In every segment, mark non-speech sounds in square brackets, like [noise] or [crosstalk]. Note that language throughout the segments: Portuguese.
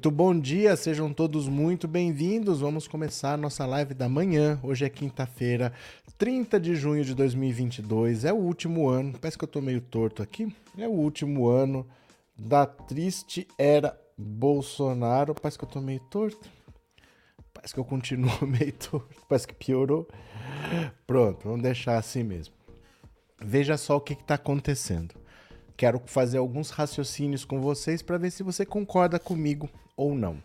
Muito bom dia, sejam todos muito bem-vindos. Vamos começar nossa live da manhã. Hoje é quinta-feira, 30 de junho de 2022. É o último ano, parece que eu tô meio torto aqui. É o último ano da triste era Bolsonaro. Parece que eu tô meio torto. Parece que eu continuo [laughs] meio torto. Parece que piorou. Pronto, vamos deixar assim mesmo. Veja só o que está acontecendo. Quero fazer alguns raciocínios com vocês para ver se você concorda comigo ou não.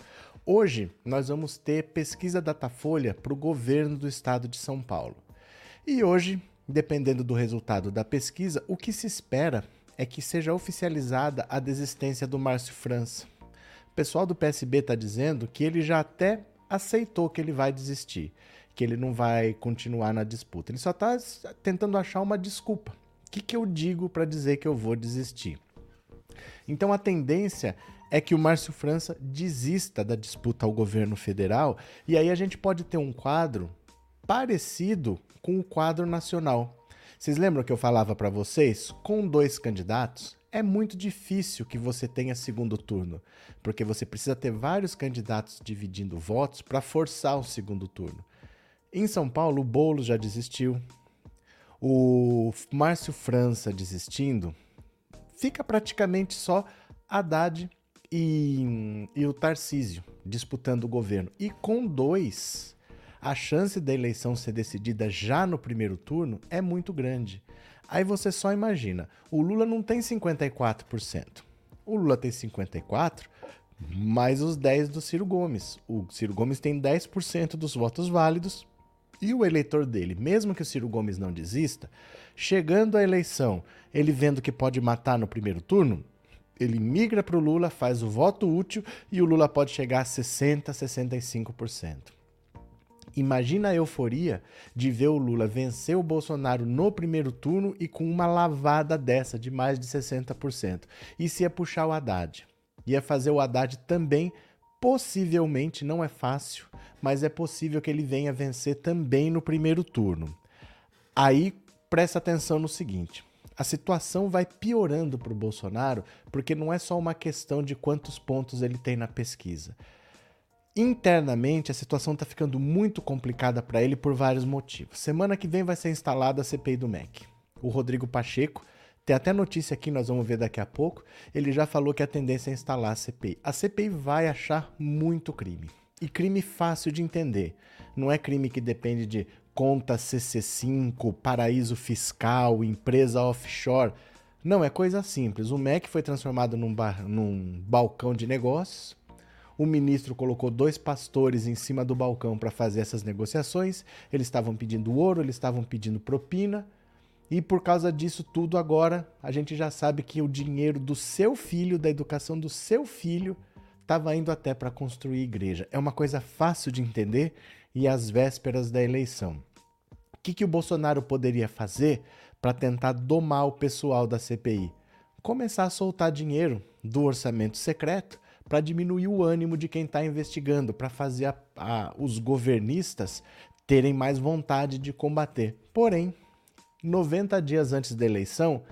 Hoje nós vamos ter pesquisa Datafolha para o governo do estado de São Paulo. E hoje, dependendo do resultado da pesquisa, o que se espera é que seja oficializada a desistência do Márcio França. O pessoal do PSB está dizendo que ele já até aceitou que ele vai desistir, que ele não vai continuar na disputa. Ele só está tentando achar uma desculpa que, que eu digo para dizer que eu vou desistir? Então a tendência é que o Márcio França desista da disputa ao governo federal e aí a gente pode ter um quadro parecido com o quadro nacional. Vocês lembram que eu falava para vocês? Com dois candidatos, é muito difícil que você tenha segundo turno, porque você precisa ter vários candidatos dividindo votos para forçar o segundo turno. Em São Paulo, o Boulos já desistiu, o Márcio França desistindo, fica praticamente só Haddad e, e o Tarcísio disputando o governo. E com dois, a chance da eleição ser decidida já no primeiro turno é muito grande. Aí você só imagina, o Lula não tem 54%. O Lula tem 54%, mais os 10% do Ciro Gomes. O Ciro Gomes tem 10% dos votos válidos e o eleitor dele, mesmo que o Ciro Gomes não desista, chegando à eleição, ele vendo que pode matar no primeiro turno, ele migra para o Lula, faz o voto útil e o Lula pode chegar a 60%, 65%. Imagina a euforia de ver o Lula vencer o Bolsonaro no primeiro turno e com uma lavada dessa de mais de 60%. Isso ia puxar o Haddad. Ia fazer o Haddad também Possivelmente não é fácil, mas é possível que ele venha vencer também no primeiro turno. Aí presta atenção no seguinte: a situação vai piorando para o Bolsonaro, porque não é só uma questão de quantos pontos ele tem na pesquisa. Internamente, a situação está ficando muito complicada para ele por vários motivos. Semana que vem vai ser instalada a CPI do MEC. O Rodrigo Pacheco tem até notícia aqui, nós vamos ver daqui a pouco. Ele já falou que a tendência é instalar a CPI. A CPI vai achar muito crime. E crime fácil de entender. Não é crime que depende de conta CC5, paraíso fiscal, empresa offshore. Não, é coisa simples. O MEC foi transformado num, num balcão de negócios. O ministro colocou dois pastores em cima do balcão para fazer essas negociações. Eles estavam pedindo ouro, eles estavam pedindo propina. E por causa disso tudo, agora a gente já sabe que o dinheiro do seu filho, da educação do seu filho, estava indo até para construir igreja. É uma coisa fácil de entender e às vésperas da eleição. O que, que o Bolsonaro poderia fazer para tentar domar o pessoal da CPI? Começar a soltar dinheiro do orçamento secreto para diminuir o ânimo de quem está investigando, para fazer a, a, os governistas terem mais vontade de combater. Porém, 90 dias antes da eleição,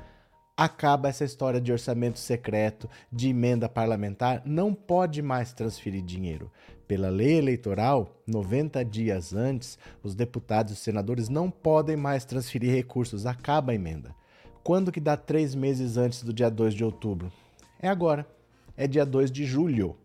acaba essa história de orçamento secreto, de emenda parlamentar, não pode mais transferir dinheiro. Pela lei eleitoral, 90 dias antes, os deputados e senadores não podem mais transferir recursos, acaba a emenda. Quando que dá três meses antes do dia 2 de outubro? É agora. É dia 2 de julho.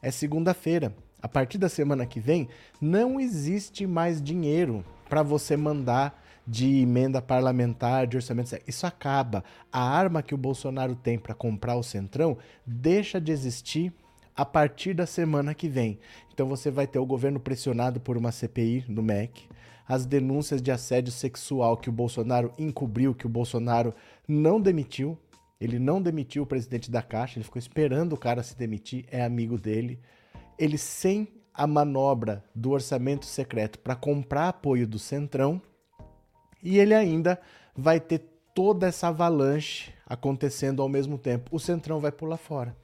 É segunda-feira. A partir da semana que vem, não existe mais dinheiro para você mandar de emenda parlamentar, de orçamento. Isso acaba. A arma que o Bolsonaro tem para comprar o Centrão deixa de existir a partir da semana que vem. Então você vai ter o governo pressionado por uma CPI no MEC, as denúncias de assédio sexual que o Bolsonaro encobriu, que o Bolsonaro não demitiu. Ele não demitiu o presidente da Caixa, ele ficou esperando o cara se demitir, é amigo dele. Ele sem a manobra do orçamento secreto para comprar apoio do Centrão, e ele ainda vai ter toda essa avalanche acontecendo ao mesmo tempo. O Centrão vai pular fora.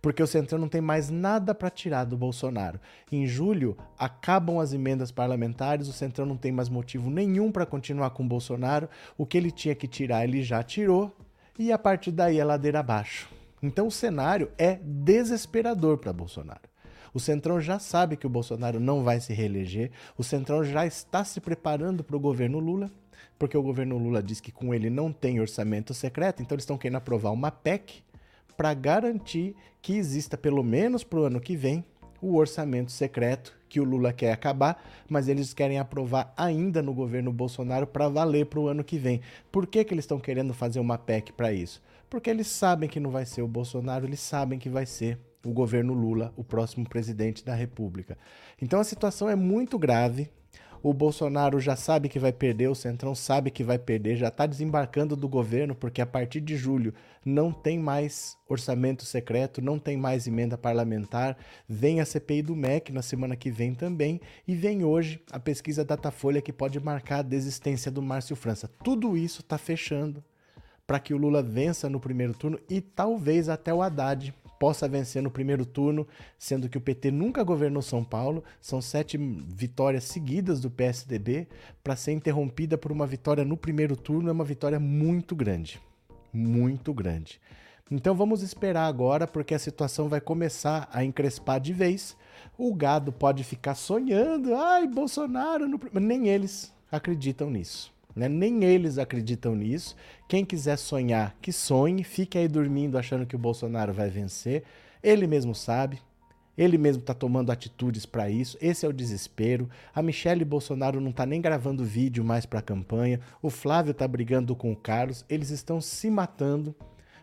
Porque o Centrão não tem mais nada para tirar do Bolsonaro. Em julho, acabam as emendas parlamentares, o Centrão não tem mais motivo nenhum para continuar com o Bolsonaro. O que ele tinha que tirar, ele já tirou. E a partir daí é ladeira abaixo. Então o cenário é desesperador para Bolsonaro. O Centrão já sabe que o Bolsonaro não vai se reeleger, o Centrão já está se preparando para o governo Lula, porque o governo Lula diz que com ele não tem orçamento secreto, então eles estão querendo aprovar uma PEC para garantir que exista, pelo menos para o ano que vem, o orçamento secreto que o Lula quer acabar, mas eles querem aprovar ainda no governo Bolsonaro para valer para o ano que vem. Por que, que eles estão querendo fazer uma PEC para isso? Porque eles sabem que não vai ser o Bolsonaro, eles sabem que vai ser o governo Lula, o próximo presidente da República. Então a situação é muito grave. O Bolsonaro já sabe que vai perder, o Centrão sabe que vai perder, já está desembarcando do governo, porque a partir de julho não tem mais orçamento secreto, não tem mais emenda parlamentar. Vem a CPI do MEC na semana que vem também, e vem hoje a pesquisa Datafolha que pode marcar a desistência do Márcio França. Tudo isso está fechando para que o Lula vença no primeiro turno e talvez até o Haddad possa vencer no primeiro turno, sendo que o PT nunca governou São Paulo. São sete vitórias seguidas do PSDB para ser interrompida por uma vitória no primeiro turno é uma vitória muito grande, muito grande. Então vamos esperar agora, porque a situação vai começar a encrespar de vez. O gado pode ficar sonhando, ai, Bolsonaro, no... nem eles acreditam nisso. Né? Nem eles acreditam nisso. Quem quiser sonhar, que sonhe. Fique aí dormindo achando que o Bolsonaro vai vencer. Ele mesmo sabe. Ele mesmo está tomando atitudes para isso. Esse é o desespero. A Michelle Bolsonaro não está nem gravando vídeo mais para a campanha. O Flávio está brigando com o Carlos. Eles estão se matando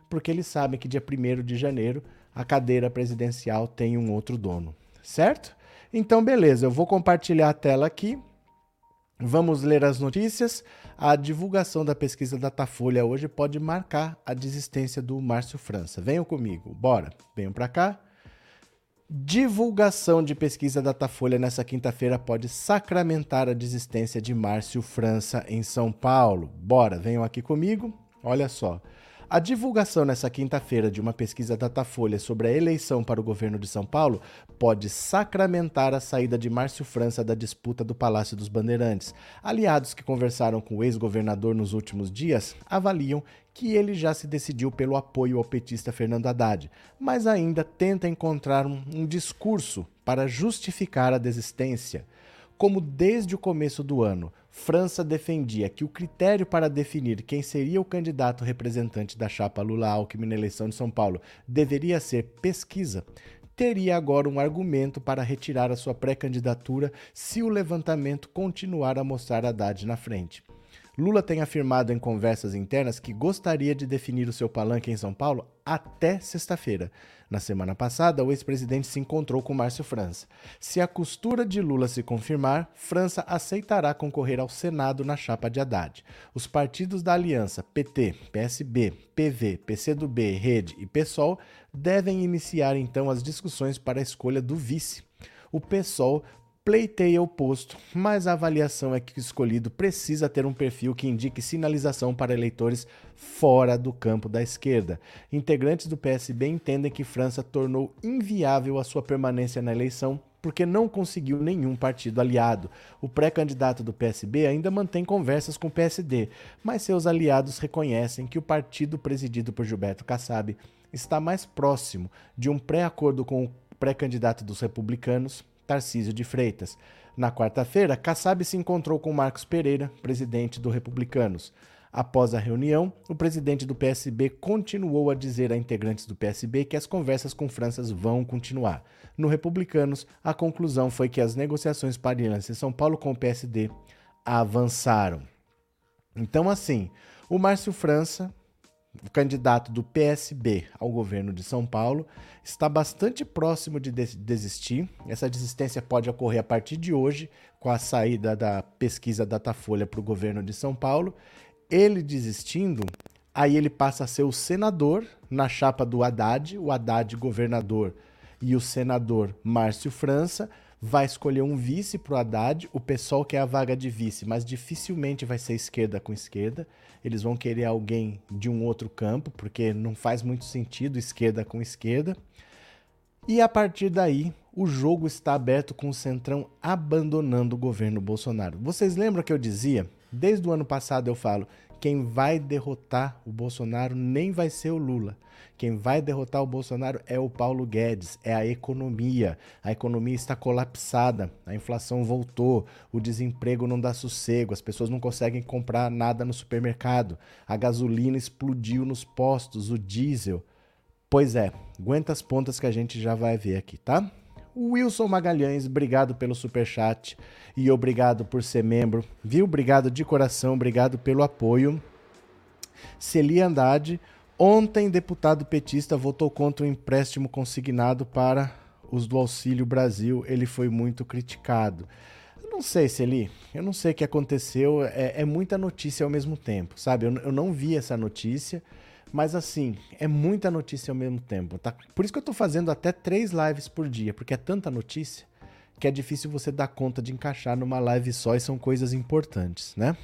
porque eles sabem que dia 1 de janeiro a cadeira presidencial tem um outro dono. Certo? Então, beleza. Eu vou compartilhar a tela aqui. Vamos ler as notícias. A divulgação da pesquisa Datafolha hoje pode marcar a desistência do Márcio França. Venham comigo, bora. Venham para cá. Divulgação de pesquisa Datafolha nessa quinta-feira pode sacramentar a desistência de Márcio França em São Paulo. Bora, venham aqui comigo. Olha só. A divulgação nessa quinta-feira de uma pesquisa Datafolha sobre a eleição para o governo de São Paulo pode sacramentar a saída de Márcio França da disputa do Palácio dos Bandeirantes. Aliados que conversaram com o ex-governador nos últimos dias avaliam que ele já se decidiu pelo apoio ao petista Fernando Haddad, mas ainda tenta encontrar um, um discurso para justificar a desistência. Como desde o começo do ano, França defendia que o critério para definir quem seria o candidato representante da chapa Lula-Alckmin na eleição de São Paulo deveria ser pesquisa, teria agora um argumento para retirar a sua pré-candidatura se o levantamento continuar a mostrar Haddad na frente. Lula tem afirmado em conversas internas que gostaria de definir o seu palanque em São Paulo até sexta-feira. Na semana passada, o ex-presidente se encontrou com Márcio França. Se a costura de Lula se confirmar, França aceitará concorrer ao Senado na chapa de Haddad. Os partidos da aliança PT, PSB, PV, PCdoB, Rede e PSOL devem iniciar então as discussões para a escolha do vice. O PSOL pleiteia o posto, mas a avaliação é que o escolhido precisa ter um perfil que indique sinalização para eleitores fora do campo da esquerda. Integrantes do PSB entendem que França tornou inviável a sua permanência na eleição porque não conseguiu nenhum partido aliado. O pré-candidato do PSB ainda mantém conversas com o PSD, mas seus aliados reconhecem que o partido presidido por Gilberto Kassab está mais próximo de um pré-acordo com o pré-candidato dos republicanos Tarcísio de Freitas. Na quarta-feira, Kassab se encontrou com Marcos Pereira, presidente do Republicanos. Após a reunião, o presidente do PSB continuou a dizer a integrantes do PSB que as conversas com Franças vão continuar. No Republicanos, a conclusão foi que as negociações para em São Paulo com o PSD avançaram. Então, assim, o Márcio França o candidato do PSB ao governo de São Paulo, está bastante próximo de desistir. Essa desistência pode ocorrer a partir de hoje, com a saída da pesquisa Datafolha para o governo de São Paulo. Ele desistindo, aí ele passa a ser o senador na chapa do Haddad, o Haddad governador e o senador Márcio França vai escolher um vice para o Haddad. O pessoal quer a vaga de vice, mas dificilmente vai ser esquerda com esquerda. Eles vão querer alguém de um outro campo, porque não faz muito sentido esquerda com esquerda. E a partir daí, o jogo está aberto com o Centrão abandonando o governo Bolsonaro. Vocês lembram que eu dizia? Desde o ano passado eu falo quem vai derrotar o Bolsonaro nem vai ser o Lula. Quem vai derrotar o Bolsonaro é o Paulo Guedes, é a economia. A economia está colapsada, a inflação voltou, o desemprego não dá sossego, as pessoas não conseguem comprar nada no supermercado, a gasolina explodiu nos postos, o diesel. Pois é, aguenta as pontas que a gente já vai ver aqui, tá? Wilson Magalhães, obrigado pelo super chat e obrigado por ser membro, viu? Obrigado de coração, obrigado pelo apoio. Celi Andrade, Ontem, deputado petista votou contra o empréstimo consignado para os do Auxílio Brasil. Ele foi muito criticado. Eu não sei, Celi, eu não sei o que aconteceu. É, é muita notícia ao mesmo tempo, sabe? Eu, eu, não vi essa notícia, mas assim, é muita notícia ao mesmo tempo. Tá? Por isso que eu estou fazendo até três lives por dia, porque é tanta notícia que é difícil você dar conta de encaixar numa live só e são coisas importantes, né?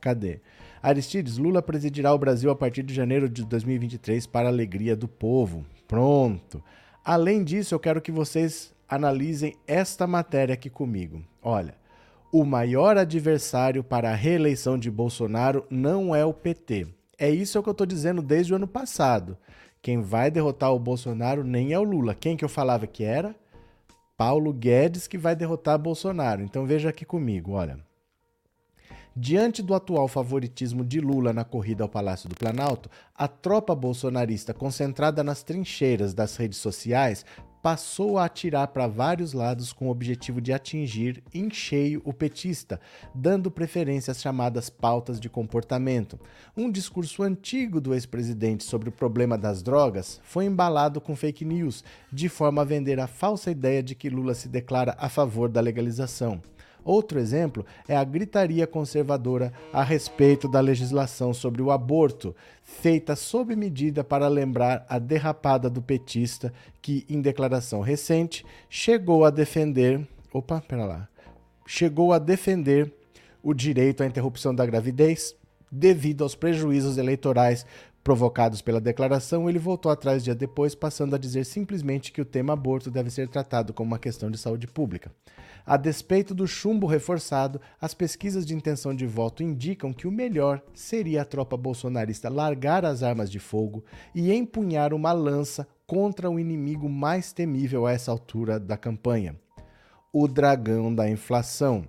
Cadê? Aristides, Lula presidirá o Brasil a partir de janeiro de 2023 para a alegria do povo. Pronto. Além disso, eu quero que vocês analisem esta matéria aqui comigo. Olha, o maior adversário para a reeleição de Bolsonaro não é o PT. É isso que eu estou dizendo desde o ano passado. Quem vai derrotar o Bolsonaro nem é o Lula. Quem que eu falava que era? Paulo Guedes que vai derrotar Bolsonaro. Então veja aqui comigo, olha. Diante do atual favoritismo de Lula na corrida ao Palácio do Planalto, a tropa bolsonarista concentrada nas trincheiras das redes sociais passou a atirar para vários lados com o objetivo de atingir em cheio o petista, dando preferência às chamadas pautas de comportamento. Um discurso antigo do ex-presidente sobre o problema das drogas foi embalado com fake news, de forma a vender a falsa ideia de que Lula se declara a favor da legalização. Outro exemplo é a gritaria conservadora a respeito da legislação sobre o aborto, feita sob medida para lembrar a derrapada do petista que, em declaração recente, chegou a defender. Opa, pera lá. Chegou a defender o direito à interrupção da gravidez devido aos prejuízos eleitorais provocados pela declaração, ele voltou atrás dia depois, passando a dizer simplesmente que o tema aborto deve ser tratado como uma questão de saúde pública. A despeito do chumbo reforçado, as pesquisas de intenção de voto indicam que o melhor seria a tropa bolsonarista largar as armas de fogo e empunhar uma lança contra o inimigo mais temível a essa altura da campanha: o dragão da inflação.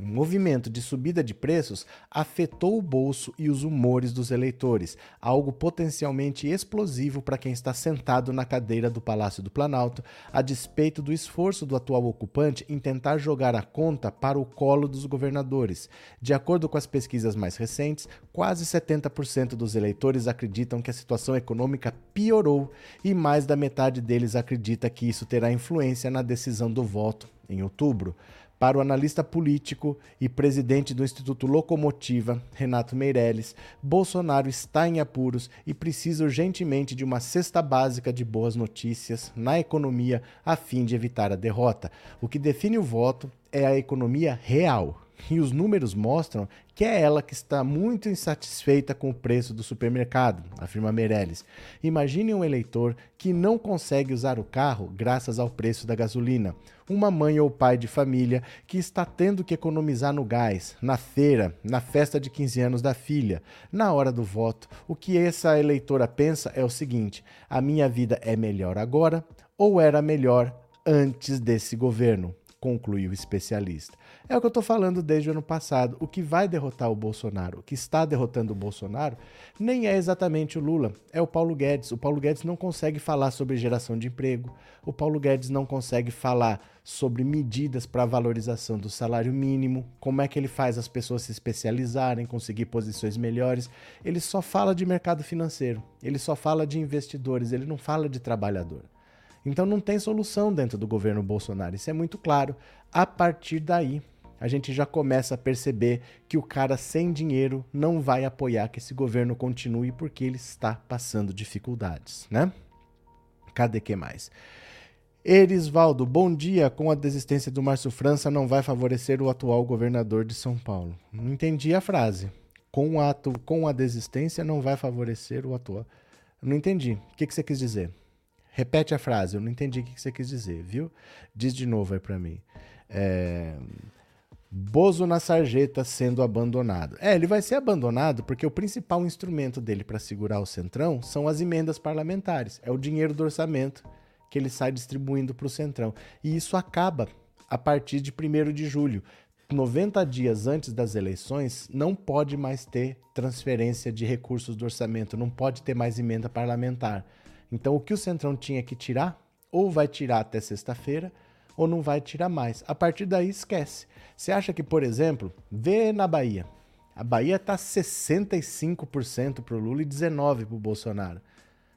O movimento de subida de preços afetou o bolso e os humores dos eleitores, algo potencialmente explosivo para quem está sentado na cadeira do Palácio do Planalto, a despeito do esforço do atual ocupante em tentar jogar a conta para o colo dos governadores. De acordo com as pesquisas mais recentes, quase 70% dos eleitores acreditam que a situação econômica piorou e mais da metade deles acredita que isso terá influência na decisão do voto em outubro. Para o analista político e presidente do Instituto Locomotiva, Renato Meirelles, Bolsonaro está em apuros e precisa urgentemente de uma cesta básica de boas notícias na economia a fim de evitar a derrota. O que define o voto é a economia real, e os números mostram que é ela que está muito insatisfeita com o preço do supermercado, afirma Meirelles. Imagine um eleitor que não consegue usar o carro graças ao preço da gasolina. Uma mãe ou pai de família que está tendo que economizar no gás, na feira, na festa de 15 anos da filha, na hora do voto. O que essa eleitora pensa é o seguinte: a minha vida é melhor agora ou era melhor antes desse governo? concluiu o especialista. É o que eu estou falando desde o ano passado. O que vai derrotar o Bolsonaro, o que está derrotando o Bolsonaro, nem é exatamente o Lula, é o Paulo Guedes. O Paulo Guedes não consegue falar sobre geração de emprego, o Paulo Guedes não consegue falar sobre medidas para valorização do salário mínimo, como é que ele faz as pessoas se especializarem, conseguir posições melhores. Ele só fala de mercado financeiro, ele só fala de investidores, ele não fala de trabalhador. Então não tem solução dentro do governo Bolsonaro, isso é muito claro. A partir daí, a gente já começa a perceber que o cara sem dinheiro não vai apoiar que esse governo continue porque ele está passando dificuldades, né? Cadê que mais? Erisvaldo, bom dia. Com a desistência do Márcio França, não vai favorecer o atual governador de São Paulo. Não entendi a frase. Com a, com a desistência, não vai favorecer o atual. Não entendi. O que, que você quis dizer? Repete a frase, eu não entendi o que você quis dizer, viu? Diz de novo aí para mim. É... Bozo na sarjeta sendo abandonado. É, ele vai ser abandonado porque o principal instrumento dele para segurar o Centrão são as emendas parlamentares. É o dinheiro do orçamento que ele sai distribuindo para o Centrão. E isso acaba a partir de 1 de julho. 90 dias antes das eleições, não pode mais ter transferência de recursos do orçamento, não pode ter mais emenda parlamentar. Então, o que o Centrão tinha que tirar, ou vai tirar até sexta-feira, ou não vai tirar mais. A partir daí, esquece. Você acha que, por exemplo, vê na Bahia. A Bahia está 65% para o Lula e 19% para o Bolsonaro.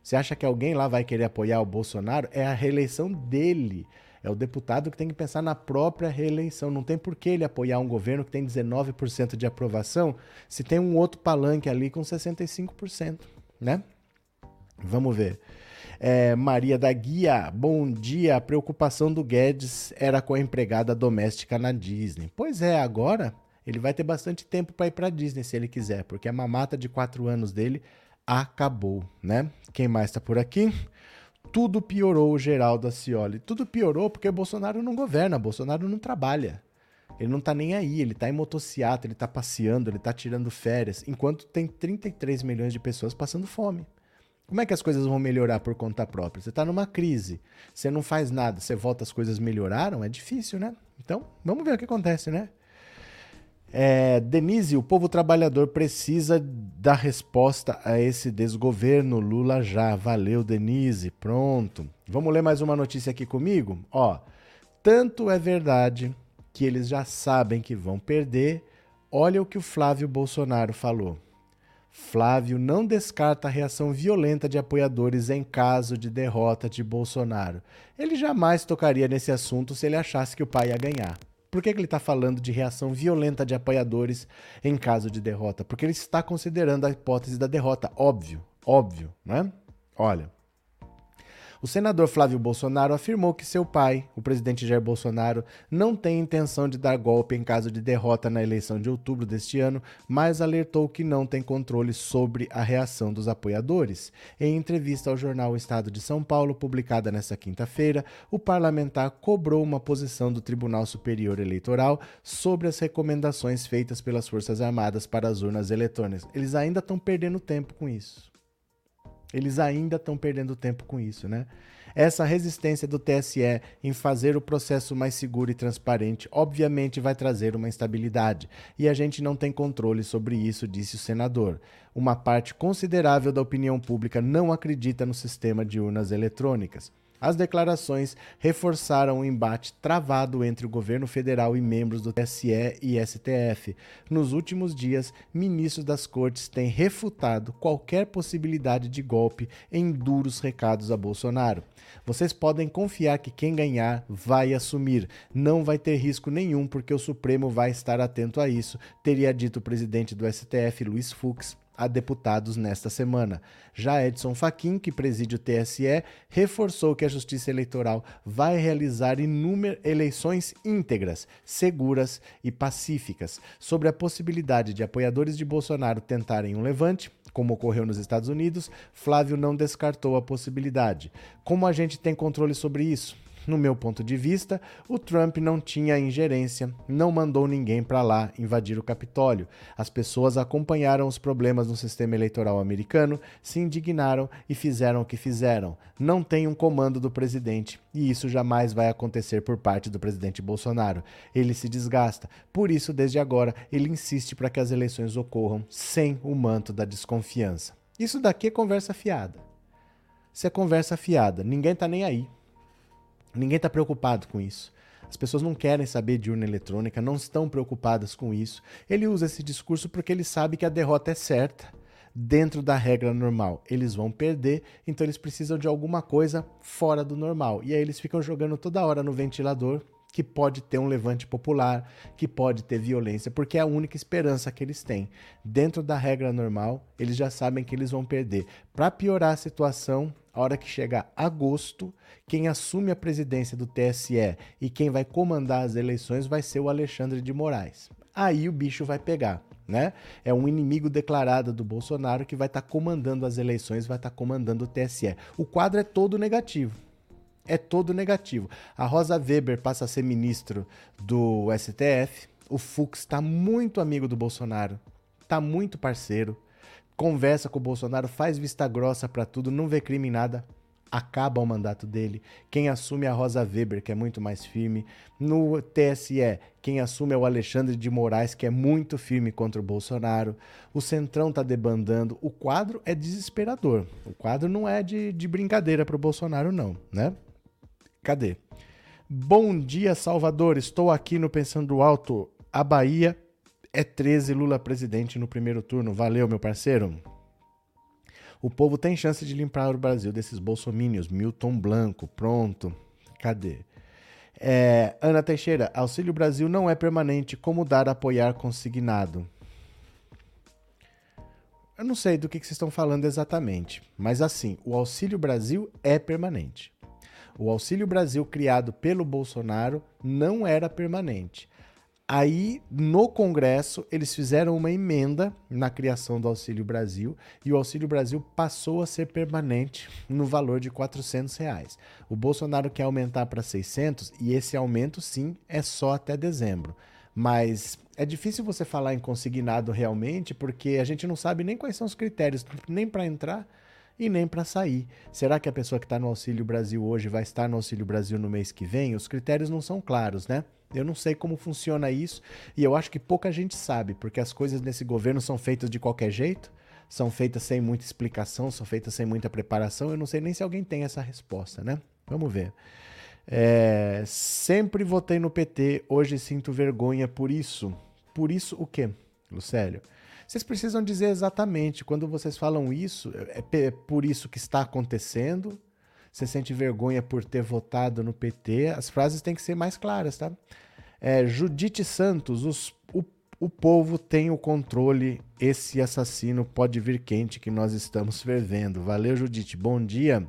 Você acha que alguém lá vai querer apoiar o Bolsonaro? É a reeleição dele. É o deputado que tem que pensar na própria reeleição. Não tem por que ele apoiar um governo que tem 19% de aprovação se tem um outro palanque ali com 65%, né? Vamos ver. É, Maria da Guia, bom dia. A preocupação do Guedes era com a empregada doméstica na Disney. Pois é, agora ele vai ter bastante tempo para ir para Disney se ele quiser, porque a mamata de quatro anos dele acabou, né? Quem mais está por aqui? Tudo piorou Geraldo Acioli. Tudo piorou porque Bolsonaro não governa, Bolsonaro não trabalha. Ele não tá nem aí, ele tá em motociata, ele tá passeando, ele tá tirando férias, enquanto tem 33 milhões de pessoas passando fome. Como é que as coisas vão melhorar por conta própria? Você está numa crise, você não faz nada, você volta as coisas melhoraram, é difícil, né? Então, vamos ver o que acontece, né? É, Denise, o povo trabalhador precisa dar resposta a esse desgoverno. Lula já. Valeu, Denise. Pronto. Vamos ler mais uma notícia aqui comigo? Ó, tanto é verdade que eles já sabem que vão perder. Olha o que o Flávio Bolsonaro falou. Flávio não descarta a reação violenta de apoiadores em caso de derrota de Bolsonaro. Ele jamais tocaria nesse assunto se ele achasse que o pai ia ganhar. Por que, que ele está falando de reação violenta de apoiadores em caso de derrota? Porque ele está considerando a hipótese da derrota. Óbvio, óbvio, né? Olha. O senador Flávio Bolsonaro afirmou que seu pai, o presidente Jair Bolsonaro, não tem intenção de dar golpe em caso de derrota na eleição de outubro deste ano, mas alertou que não tem controle sobre a reação dos apoiadores. Em entrevista ao jornal Estado de São Paulo, publicada nesta quinta-feira, o parlamentar cobrou uma posição do Tribunal Superior Eleitoral sobre as recomendações feitas pelas Forças Armadas para as urnas eletrônicas. Eles ainda estão perdendo tempo com isso. Eles ainda estão perdendo tempo com isso, né? Essa resistência do TSE em fazer o processo mais seguro e transparente, obviamente, vai trazer uma instabilidade. E a gente não tem controle sobre isso, disse o senador. Uma parte considerável da opinião pública não acredita no sistema de urnas eletrônicas. As declarações reforçaram o embate travado entre o governo federal e membros do TSE e STF. Nos últimos dias, ministros das cortes têm refutado qualquer possibilidade de golpe em duros recados a Bolsonaro. Vocês podem confiar que quem ganhar vai assumir. Não vai ter risco nenhum, porque o Supremo vai estar atento a isso, teria dito o presidente do STF, Luiz Fux, a deputados nesta semana. Já Edson Fachin, que preside o TSE, reforçou que a Justiça Eleitoral vai realizar inúmeras eleições íntegras, seguras e pacíficas. Sobre a possibilidade de apoiadores de Bolsonaro tentarem um levante, como ocorreu nos Estados Unidos, Flávio não descartou a possibilidade. Como a gente tem controle sobre isso? No meu ponto de vista, o Trump não tinha ingerência, não mandou ninguém para lá invadir o Capitólio. As pessoas acompanharam os problemas no sistema eleitoral americano, se indignaram e fizeram o que fizeram. Não tem um comando do presidente e isso jamais vai acontecer por parte do presidente Bolsonaro. Ele se desgasta. Por isso, desde agora, ele insiste para que as eleições ocorram sem o manto da desconfiança. Isso daqui é conversa fiada. Isso é conversa fiada. Ninguém tá nem aí. Ninguém está preocupado com isso. As pessoas não querem saber de urna eletrônica, não estão preocupadas com isso. Ele usa esse discurso porque ele sabe que a derrota é certa, dentro da regra normal. Eles vão perder, então eles precisam de alguma coisa fora do normal. E aí eles ficam jogando toda hora no ventilador que pode ter um levante popular, que pode ter violência, porque é a única esperança que eles têm. Dentro da regra normal, eles já sabem que eles vão perder. Para piorar a situação, a hora que chegar agosto, quem assume a presidência do TSE e quem vai comandar as eleições vai ser o Alexandre de Moraes. Aí o bicho vai pegar. Né? É um inimigo declarado do Bolsonaro que vai estar tá comandando as eleições, vai estar tá comandando o TSE. O quadro é todo negativo é todo negativo. A Rosa Weber passa a ser ministro do STF, O Fux está muito amigo do Bolsonaro, tá muito parceiro, conversa com o Bolsonaro, faz vista grossa para tudo, não vê crime em nada, acaba o mandato dele. Quem assume é a Rosa Weber, que é muito mais firme. No TSE, quem assume é o Alexandre de Moraes, que é muito firme contra o Bolsonaro. O Centrão está debandando. O quadro é desesperador. O quadro não é de, de brincadeira para o Bolsonaro, não, né? Cadê? Bom dia, Salvador. Estou aqui no Pensando Alto. A Bahia é 13 Lula presidente no primeiro turno. Valeu, meu parceiro. O povo tem chance de limpar o Brasil desses bolsomínios. Milton Blanco, pronto. Cadê? É, Ana Teixeira, Auxílio Brasil não é permanente. Como dar apoiar consignado? Eu não sei do que, que vocês estão falando exatamente, mas assim, o Auxílio Brasil é permanente. O Auxílio Brasil criado pelo Bolsonaro não era permanente. Aí, no Congresso, eles fizeram uma emenda na criação do Auxílio Brasil e o Auxílio Brasil passou a ser permanente no valor de 400 reais. O Bolsonaro quer aumentar para 600 e esse aumento, sim, é só até dezembro. Mas é difícil você falar em consignado realmente porque a gente não sabe nem quais são os critérios, nem para entrar e nem para sair. Será que a pessoa que está no Auxílio Brasil hoje vai estar no Auxílio Brasil no mês que vem? Os critérios não são claros, né? Eu não sei como funciona isso e eu acho que pouca gente sabe, porque as coisas nesse governo são feitas de qualquer jeito, são feitas sem muita explicação, são feitas sem muita preparação. Eu não sei nem se alguém tem essa resposta, né? Vamos ver. É, sempre votei no PT, hoje sinto vergonha por isso. Por isso o quê, Lucélio? Vocês precisam dizer exatamente, quando vocês falam isso, é, é por isso que está acontecendo? Você sente vergonha por ter votado no PT? As frases têm que ser mais claras, tá? É, Judite Santos, os, o, o povo tem o controle, esse assassino pode vir quente que nós estamos fervendo. Valeu, Judite, bom dia.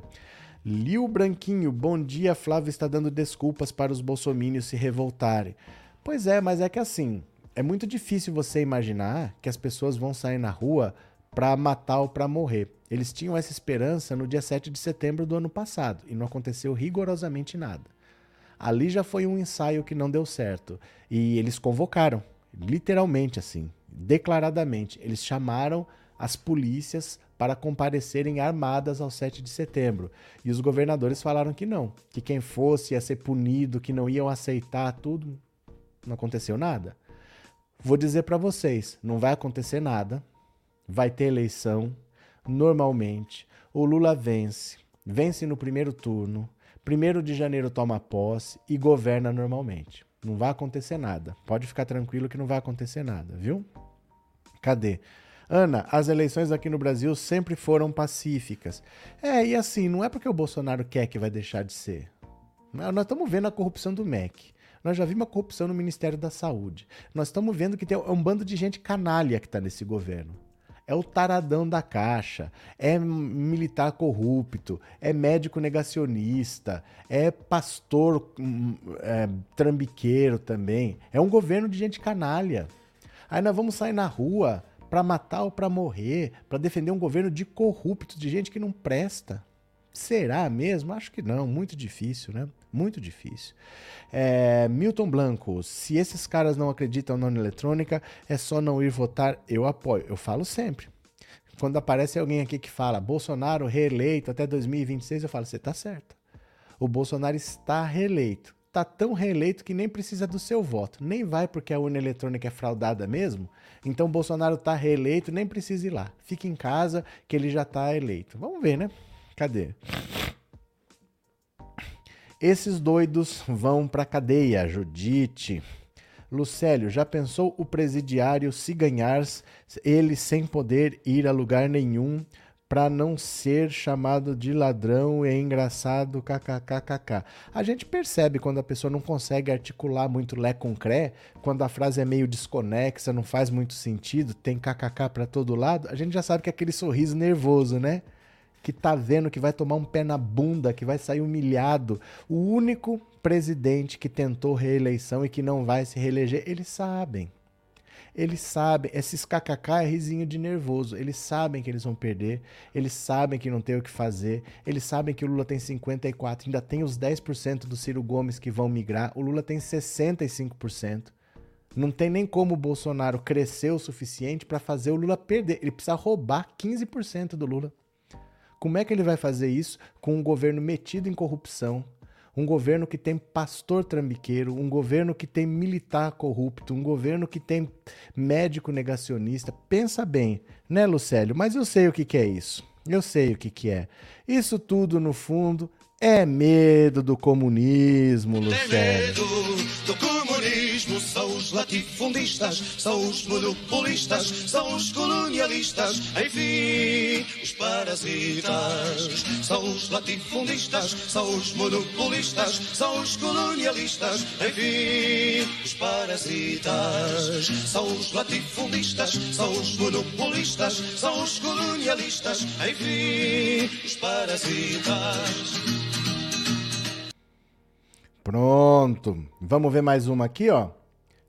Liu Branquinho, bom dia. Flávio está dando desculpas para os bolsomínios se revoltarem. Pois é, mas é que assim, é muito difícil você imaginar que as pessoas vão sair na rua para matar ou para morrer. Eles tinham essa esperança no dia 7 de setembro do ano passado e não aconteceu rigorosamente nada. Ali já foi um ensaio que não deu certo. E eles convocaram, literalmente assim, declaradamente. Eles chamaram as polícias para comparecerem armadas ao 7 de setembro. E os governadores falaram que não, que quem fosse ia ser punido, que não iam aceitar tudo. Não aconteceu nada. Vou dizer para vocês, não vai acontecer nada. Vai ter eleição normalmente. O Lula vence, vence no primeiro turno, Primeiro de janeiro toma posse e governa normalmente. Não vai acontecer nada. Pode ficar tranquilo que não vai acontecer nada, viu? Cadê? Ana, as eleições aqui no Brasil sempre foram pacíficas. É, e assim, não é porque o Bolsonaro quer que vai deixar de ser. Nós estamos vendo a corrupção do MEC. Nós já vimos a corrupção no Ministério da Saúde. Nós estamos vendo que tem um bando de gente canalha que está nesse governo é o taradão da caixa, é militar corrupto, é médico negacionista, é pastor hum, é, trambiqueiro também. É um governo de gente canalha. Aí nós vamos sair na rua para matar ou para morrer, para defender um governo de corrupto, de gente que não presta. Será mesmo? Acho que não, muito difícil, né? Muito difícil. É, Milton Blanco, se esses caras não acreditam na eletrônica, é só não ir votar. Eu apoio. Eu falo sempre. Quando aparece alguém aqui que fala Bolsonaro reeleito até 2026, eu falo, você tá certo. O Bolsonaro está reeleito. Tá tão reeleito que nem precisa do seu voto. Nem vai porque a urna eletrônica é fraudada mesmo. Então Bolsonaro tá reeleito, nem precisa ir lá. Fique em casa que ele já tá eleito. Vamos ver, né? Cadê? Esses doidos vão pra cadeia, Judite. Lucélio, já pensou o presidiário se ganhar ele sem poder ir a lugar nenhum para não ser chamado de ladrão é engraçado kkkk. A gente percebe quando a pessoa não consegue articular muito lé com cré, quando a frase é meio desconexa, não faz muito sentido, tem kkk para todo lado, a gente já sabe que é aquele sorriso nervoso, né? Que tá vendo que vai tomar um pé na bunda, que vai sair humilhado. O único presidente que tentou reeleição e que não vai se reeleger, eles sabem. Eles sabem, esses kkk é risinho de nervoso. Eles sabem que eles vão perder, eles sabem que não tem o que fazer, eles sabem que o Lula tem 54, ainda tem os 10% do Ciro Gomes que vão migrar, o Lula tem 65%. Não tem nem como o Bolsonaro crescer o suficiente para fazer o Lula perder. Ele precisa roubar 15% do Lula. Como é que ele vai fazer isso com um governo metido em corrupção, um governo que tem pastor trambiqueiro, um governo que tem militar corrupto, um governo que tem médico negacionista. Pensa bem, né, Lucélio? Mas eu sei o que, que é isso. Eu sei o que, que é. Isso tudo, no fundo, é medo do comunismo, Lucélio. É medo do comunismo, são os latifundistas, são os monopolistas, são os colonialistas, enfim, os parasitas. São os latifundistas, são os monopolistas, são os colonialistas, enfim, os parasitas. São os latifundistas, são os monopolistas, são os colonialistas, enfim, os parasitas. Pronto. Vamos ver mais uma aqui, ó.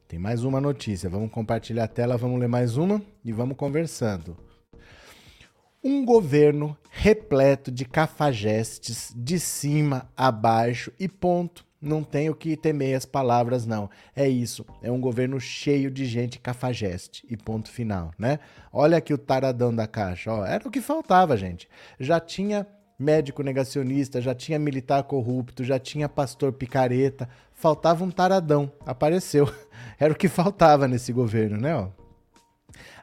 Tem mais uma notícia. Vamos compartilhar a tela, vamos ler mais uma e vamos conversando. Um governo repleto de cafajestes de cima a baixo e ponto. Não tem o que temer as palavras, não. É isso. É um governo cheio de gente cafajeste. E ponto final, né? Olha aqui o taradão da caixa. Ó, era o que faltava, gente. Já tinha médico negacionista, já tinha militar corrupto, já tinha pastor picareta, faltava um taradão. Apareceu. [laughs] Era o que faltava nesse governo, né? Ó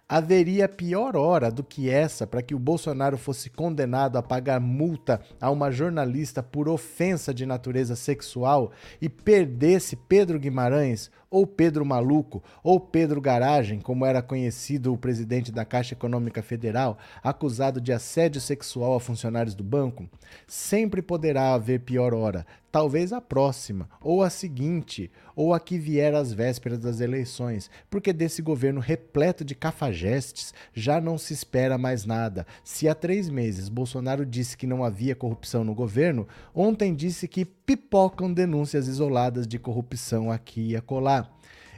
haveria pior hora do que essa para que o Bolsonaro fosse condenado a pagar multa a uma jornalista por ofensa de natureza sexual e perdesse Pedro Guimarães, ou Pedro Maluco, ou Pedro Garagem, como era conhecido o presidente da Caixa Econômica Federal, acusado de assédio sexual a funcionários do banco? Sempre poderá haver pior hora, talvez a próxima, ou a seguinte, ou a que vier às vésperas das eleições, porque desse governo repleto de cafajestes já não se espera mais nada. Se há três meses Bolsonaro disse que não havia corrupção no governo, ontem disse que pipocam denúncias isoladas de corrupção aqui e acolá.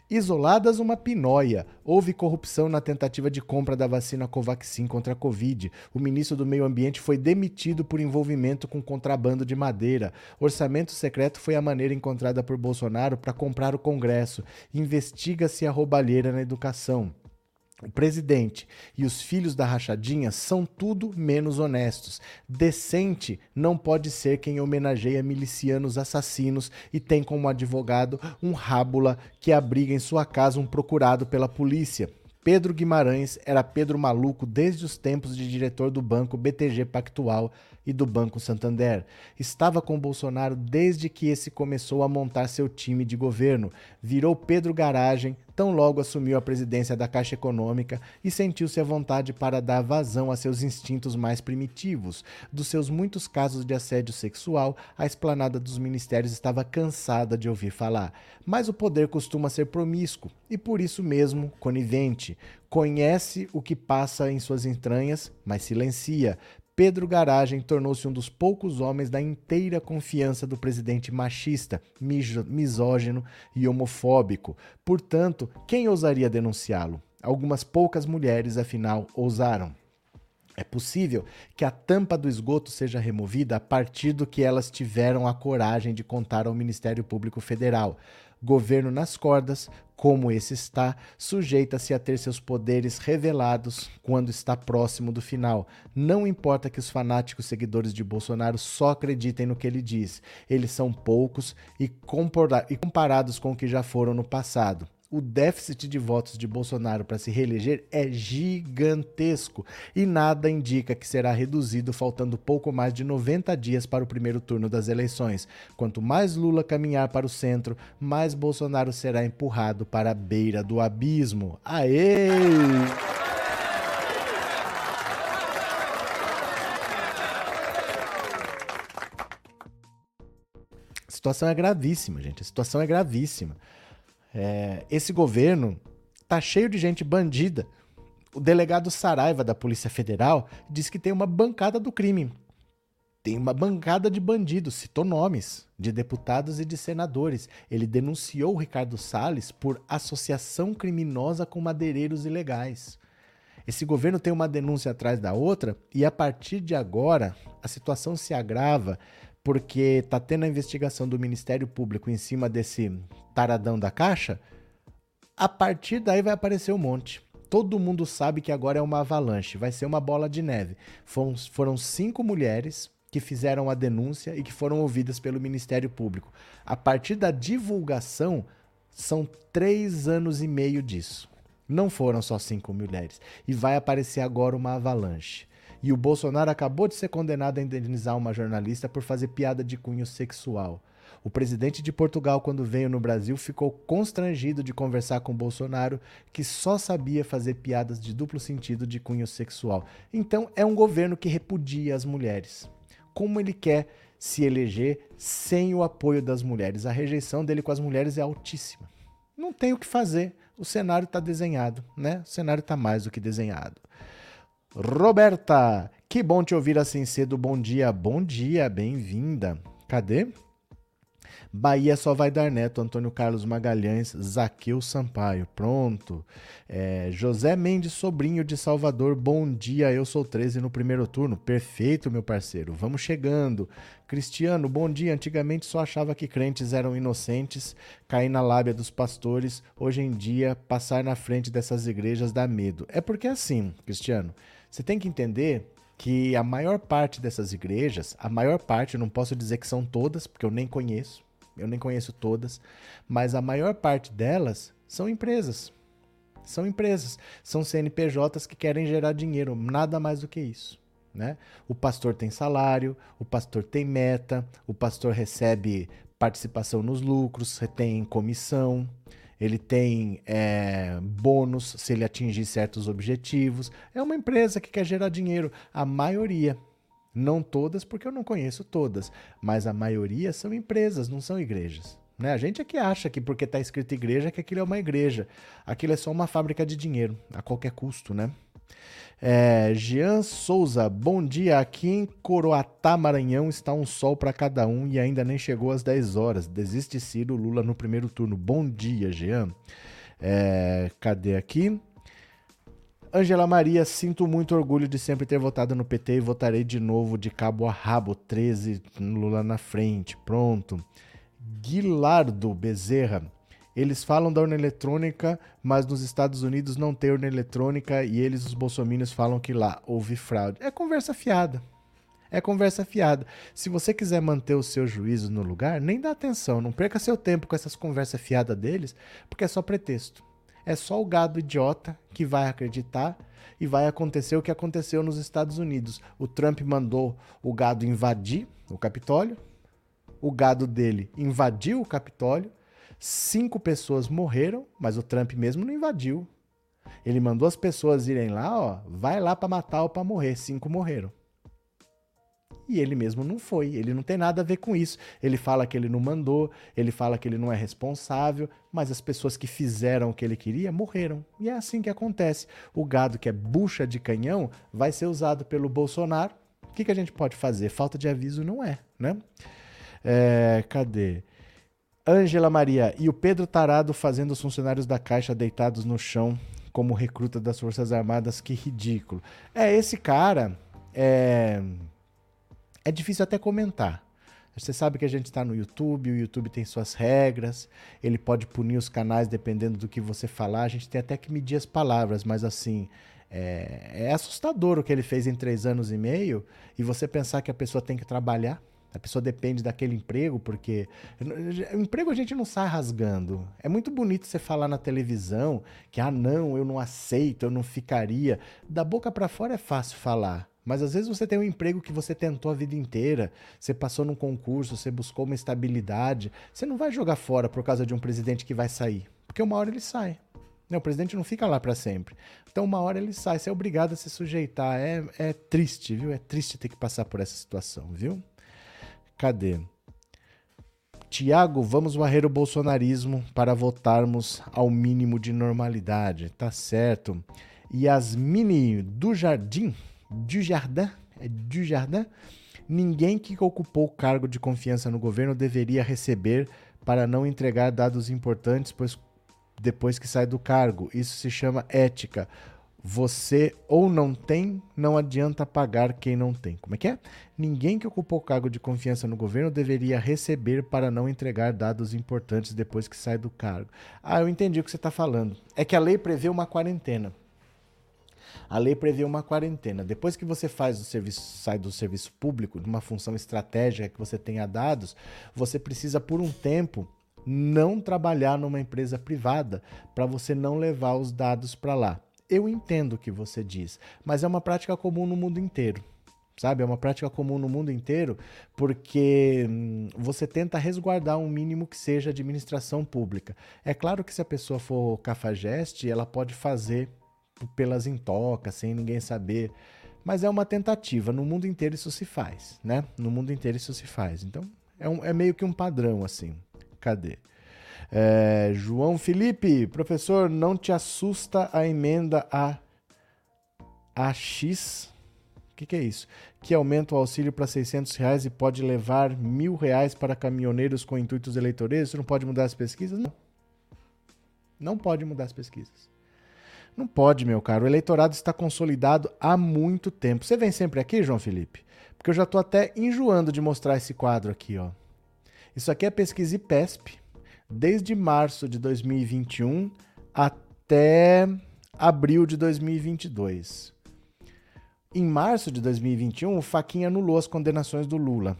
Isoladas, uma pinóia. Houve corrupção na tentativa de compra da vacina Covaxin contra a Covid. O ministro do Meio Ambiente foi demitido por envolvimento com contrabando de madeira. Orçamento secreto foi a maneira encontrada por Bolsonaro para comprar o Congresso. Investiga-se a roubalheira na educação. O presidente e os filhos da rachadinha são tudo menos honestos. Decente não pode ser quem homenageia milicianos assassinos e tem como advogado um rábula que abriga em sua casa um procurado pela polícia. Pedro Guimarães era Pedro Maluco desde os tempos de diretor do banco BTG Pactual e do Banco Santander. Estava com Bolsonaro desde que esse começou a montar seu time de governo. Virou Pedro Garagem, tão logo assumiu a presidência da Caixa Econômica e sentiu-se à vontade para dar vazão a seus instintos mais primitivos. Dos seus muitos casos de assédio sexual, a esplanada dos ministérios estava cansada de ouvir falar. Mas o poder costuma ser promíscuo e por isso mesmo conivente. Conhece o que passa em suas entranhas, mas silencia. Pedro Garagem tornou-se um dos poucos homens da inteira confiança do presidente machista, misógino e homofóbico. Portanto, quem ousaria denunciá-lo? Algumas poucas mulheres, afinal, ousaram. É possível que a tampa do esgoto seja removida a partir do que elas tiveram a coragem de contar ao Ministério Público Federal. Governo nas cordas, como esse está, sujeita-se a ter seus poderes revelados quando está próximo do final. Não importa que os fanáticos seguidores de Bolsonaro só acreditem no que ele diz, eles são poucos e, comparados com o que já foram no passado o déficit de votos de Bolsonaro para se reeleger é gigantesco e nada indica que será reduzido faltando pouco mais de 90 dias para o primeiro turno das eleições. Quanto mais Lula caminhar para o centro, mais Bolsonaro será empurrado para a beira do abismo. Aê! A situação é gravíssima, gente. A situação é gravíssima. É, esse governo tá cheio de gente bandida. O delegado Saraiva da Polícia Federal diz que tem uma bancada do crime. Tem uma bancada de bandidos, citou nomes de deputados e de senadores. Ele denunciou o Ricardo Salles por associação criminosa com madeireiros ilegais. Esse governo tem uma denúncia atrás da outra e a partir de agora a situação se agrava porque tá tendo a investigação do Ministério Público em cima desse taradão da Caixa, A partir daí vai aparecer um monte. Todo mundo sabe que agora é uma avalanche, vai ser uma bola de neve. Foram, foram cinco mulheres que fizeram a denúncia e que foram ouvidas pelo Ministério Público. A partir da divulgação, são três anos e meio disso. Não foram só cinco mulheres. E vai aparecer agora uma avalanche. E o Bolsonaro acabou de ser condenado a indenizar uma jornalista por fazer piada de cunho sexual. O presidente de Portugal, quando veio no Brasil, ficou constrangido de conversar com Bolsonaro, que só sabia fazer piadas de duplo sentido de cunho sexual. Então, é um governo que repudia as mulheres. Como ele quer se eleger sem o apoio das mulheres? A rejeição dele com as mulheres é altíssima. Não tem o que fazer. O cenário está desenhado, né? O cenário está mais do que desenhado. Roberta, que bom te ouvir assim cedo. Bom dia, bom dia, bem-vinda. Cadê? Bahia só vai dar neto. Antônio Carlos Magalhães, Zaqueu Sampaio. Pronto. É, José Mendes, sobrinho de Salvador. Bom dia, eu sou 13 no primeiro turno. Perfeito, meu parceiro. Vamos chegando. Cristiano, bom dia. Antigamente só achava que crentes eram inocentes, cair na lábia dos pastores. Hoje em dia, passar na frente dessas igrejas dá medo. É porque é assim, Cristiano. Você tem que entender que a maior parte dessas igrejas, a maior parte, eu não posso dizer que são todas, porque eu nem conheço, eu nem conheço todas, mas a maior parte delas são empresas. São empresas, são CNPJs que querem gerar dinheiro, nada mais do que isso. Né? O pastor tem salário, o pastor tem meta, o pastor recebe participação nos lucros, tem comissão, ele tem é, bônus se ele atingir certos objetivos. É uma empresa que quer gerar dinheiro. A maioria não todas, porque eu não conheço todas, mas a maioria são empresas, não são igrejas. Né? A gente é que acha que porque está escrito igreja que aquilo é uma igreja. Aquilo é só uma fábrica de dinheiro, a qualquer custo, né? É, Jean Souza, bom dia. Aqui em Coroatá, Maranhão, está um sol para cada um e ainda nem chegou às 10 horas. Desiste Ciro Lula no primeiro turno. Bom dia, Jean. É, cadê aqui? Angela Maria, sinto muito orgulho de sempre ter votado no PT e votarei de novo de cabo a rabo, 13 Lula na frente. Pronto. Guilardo Bezerra. Eles falam da urna eletrônica, mas nos Estados Unidos não tem urna eletrônica e eles, os bolsominions, falam que lá houve fraude. É conversa fiada. É conversa fiada. Se você quiser manter o seu juízo no lugar, nem dá atenção, não perca seu tempo com essas conversas fiadas deles, porque é só pretexto. É só o gado idiota que vai acreditar e vai acontecer o que aconteceu nos Estados Unidos. O Trump mandou o gado invadir o Capitólio, o gado dele invadiu o Capitólio, cinco pessoas morreram, mas o Trump mesmo não invadiu. Ele mandou as pessoas irem lá, ó, vai lá para matar ou para morrer, cinco morreram. E ele mesmo não foi, ele não tem nada a ver com isso. Ele fala que ele não mandou, ele fala que ele não é responsável, mas as pessoas que fizeram o que ele queria morreram. E é assim que acontece. O gado que é bucha de canhão vai ser usado pelo Bolsonaro. O que, que a gente pode fazer? Falta de aviso não é, né? É, cadê? Ângela Maria e o Pedro Tarado fazendo os funcionários da Caixa deitados no chão como recruta das Forças Armadas, que ridículo. É, esse cara é é difícil até comentar. Você sabe que a gente está no YouTube, o YouTube tem suas regras, ele pode punir os canais dependendo do que você falar. A gente tem até que medir as palavras, mas assim, é, é assustador o que ele fez em três anos e meio e você pensar que a pessoa tem que trabalhar. A pessoa depende daquele emprego, porque o emprego a gente não sai rasgando. É muito bonito você falar na televisão que, ah, não, eu não aceito, eu não ficaria. Da boca para fora é fácil falar. Mas às vezes você tem um emprego que você tentou a vida inteira, você passou num concurso, você buscou uma estabilidade. Você não vai jogar fora por causa de um presidente que vai sair, porque uma hora ele sai. Não, o presidente não fica lá para sempre. Então, uma hora ele sai, você é obrigado a se sujeitar. É, é triste, viu? É triste ter que passar por essa situação, viu? Cadê? Tiago, vamos varrer o bolsonarismo para votarmos ao mínimo de normalidade. Tá certo. Yasmini do Jardim Dujardin, é Dujardin, ninguém que ocupou cargo de confiança no governo deveria receber para não entregar dados importantes pois, depois que sai do cargo. Isso se chama ética. Você ou não tem, não adianta pagar quem não tem. Como é que é? Ninguém que ocupou cargo de confiança no governo deveria receber para não entregar dados importantes depois que sai do cargo. Ah, eu entendi o que você está falando. É que a lei prevê uma quarentena. A lei prevê uma quarentena. Depois que você faz o serviço, sai do serviço público, de uma função estratégica que você tenha dados, você precisa por um tempo não trabalhar numa empresa privada para você não levar os dados para lá. Eu entendo o que você diz, mas é uma prática comum no mundo inteiro. Sabe? É uma prática comum no mundo inteiro porque hum, você tenta resguardar um mínimo que seja administração pública. É claro que se a pessoa for cafajeste, ela pode fazer pelas intocas, sem ninguém saber. Mas é uma tentativa. No mundo inteiro isso se faz, né? No mundo inteiro isso se faz. Então, é, um, é meio que um padrão, assim. Cadê? É, João Felipe, professor, não te assusta a emenda a AX? O que, que, é isso? Que aumenta o auxílio para 600 reais e pode levar mil reais para caminhoneiros com intuitos eleitoreiros? Isso não pode mudar as pesquisas? Não. Não pode mudar as pesquisas. Não pode, meu caro. O eleitorado está consolidado há muito tempo. Você vem sempre aqui, João Felipe? Porque eu já estou até enjoando de mostrar esse quadro aqui, ó. Isso aqui é pesquisa IPESP, desde março de 2021 até abril de 2022. Em março de 2021, o Faquinha anulou as condenações do Lula.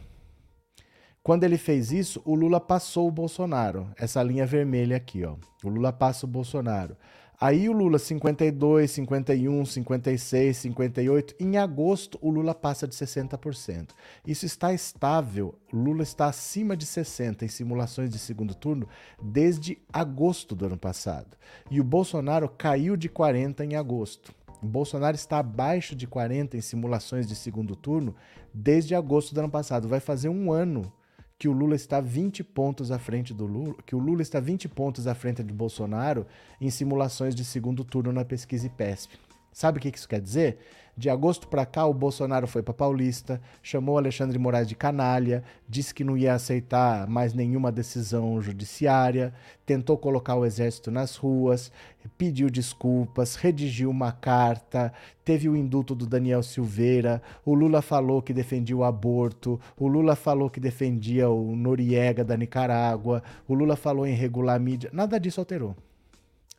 Quando ele fez isso, o Lula passou o Bolsonaro. Essa linha vermelha aqui, ó. O Lula passa o Bolsonaro. Aí o Lula 52, 51, 56, 58. Em agosto, o Lula passa de 60%. Isso está estável. O Lula está acima de 60% em simulações de segundo turno desde agosto do ano passado. E o Bolsonaro caiu de 40% em agosto. O Bolsonaro está abaixo de 40% em simulações de segundo turno desde agosto do ano passado. Vai fazer um ano que o Lula está 20 pontos à frente do Lula, que o Lula está 20 pontos à frente de Bolsonaro em simulações de segundo turno na pesquisa IPESP. Sabe o que isso quer dizer? De agosto para cá, o Bolsonaro foi para Paulista, chamou Alexandre Moraes de canalha, disse que não ia aceitar mais nenhuma decisão judiciária, tentou colocar o exército nas ruas, pediu desculpas, redigiu uma carta, teve o indulto do Daniel Silveira, o Lula falou que defendia o aborto, o Lula falou que defendia o Noriega da Nicarágua, o Lula falou em regular a mídia. Nada disso alterou.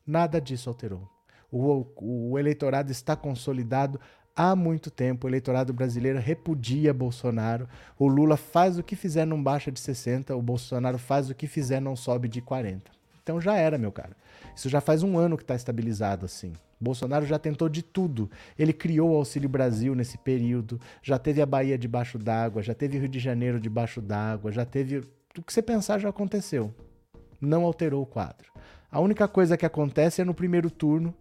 Nada disso alterou. O, o, eleitorado está consolidado há muito tempo. O eleitorado brasileiro repudia Bolsonaro. O Lula faz o que fizer, não baixa de 60. O Bolsonaro faz o que fizer, não sobe de 40. Então já era, meu cara. Isso já faz um ano que está estabilizado assim. Bolsonaro já tentou de tudo. Ele criou o Auxílio Brasil nesse período, já teve a Bahia debaixo d'água, já teve Rio de Janeiro debaixo d'água, já teve. O que você pensar já aconteceu. Não alterou o quadro. A única coisa que acontece é no primeiro turno,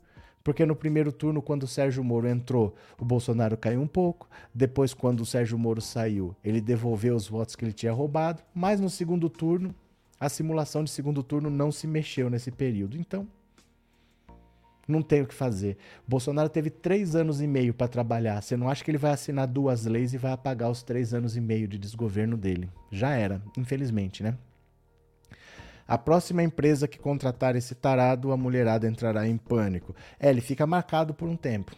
porque no primeiro turno, quando o Sérgio Moro entrou, o Bolsonaro caiu um pouco. Depois, quando o Sérgio Moro saiu, ele devolveu os votos que ele tinha roubado. Mas no segundo turno, a simulação de segundo turno não se mexeu nesse período. Então, não tem o que fazer. Bolsonaro teve três anos e meio para trabalhar. Você não acha que ele vai assinar duas leis e vai apagar os três anos e meio de desgoverno dele? Já era, infelizmente, né? A próxima empresa que contratar esse tarado, a mulherada entrará em pânico. É, ele fica marcado por um tempo.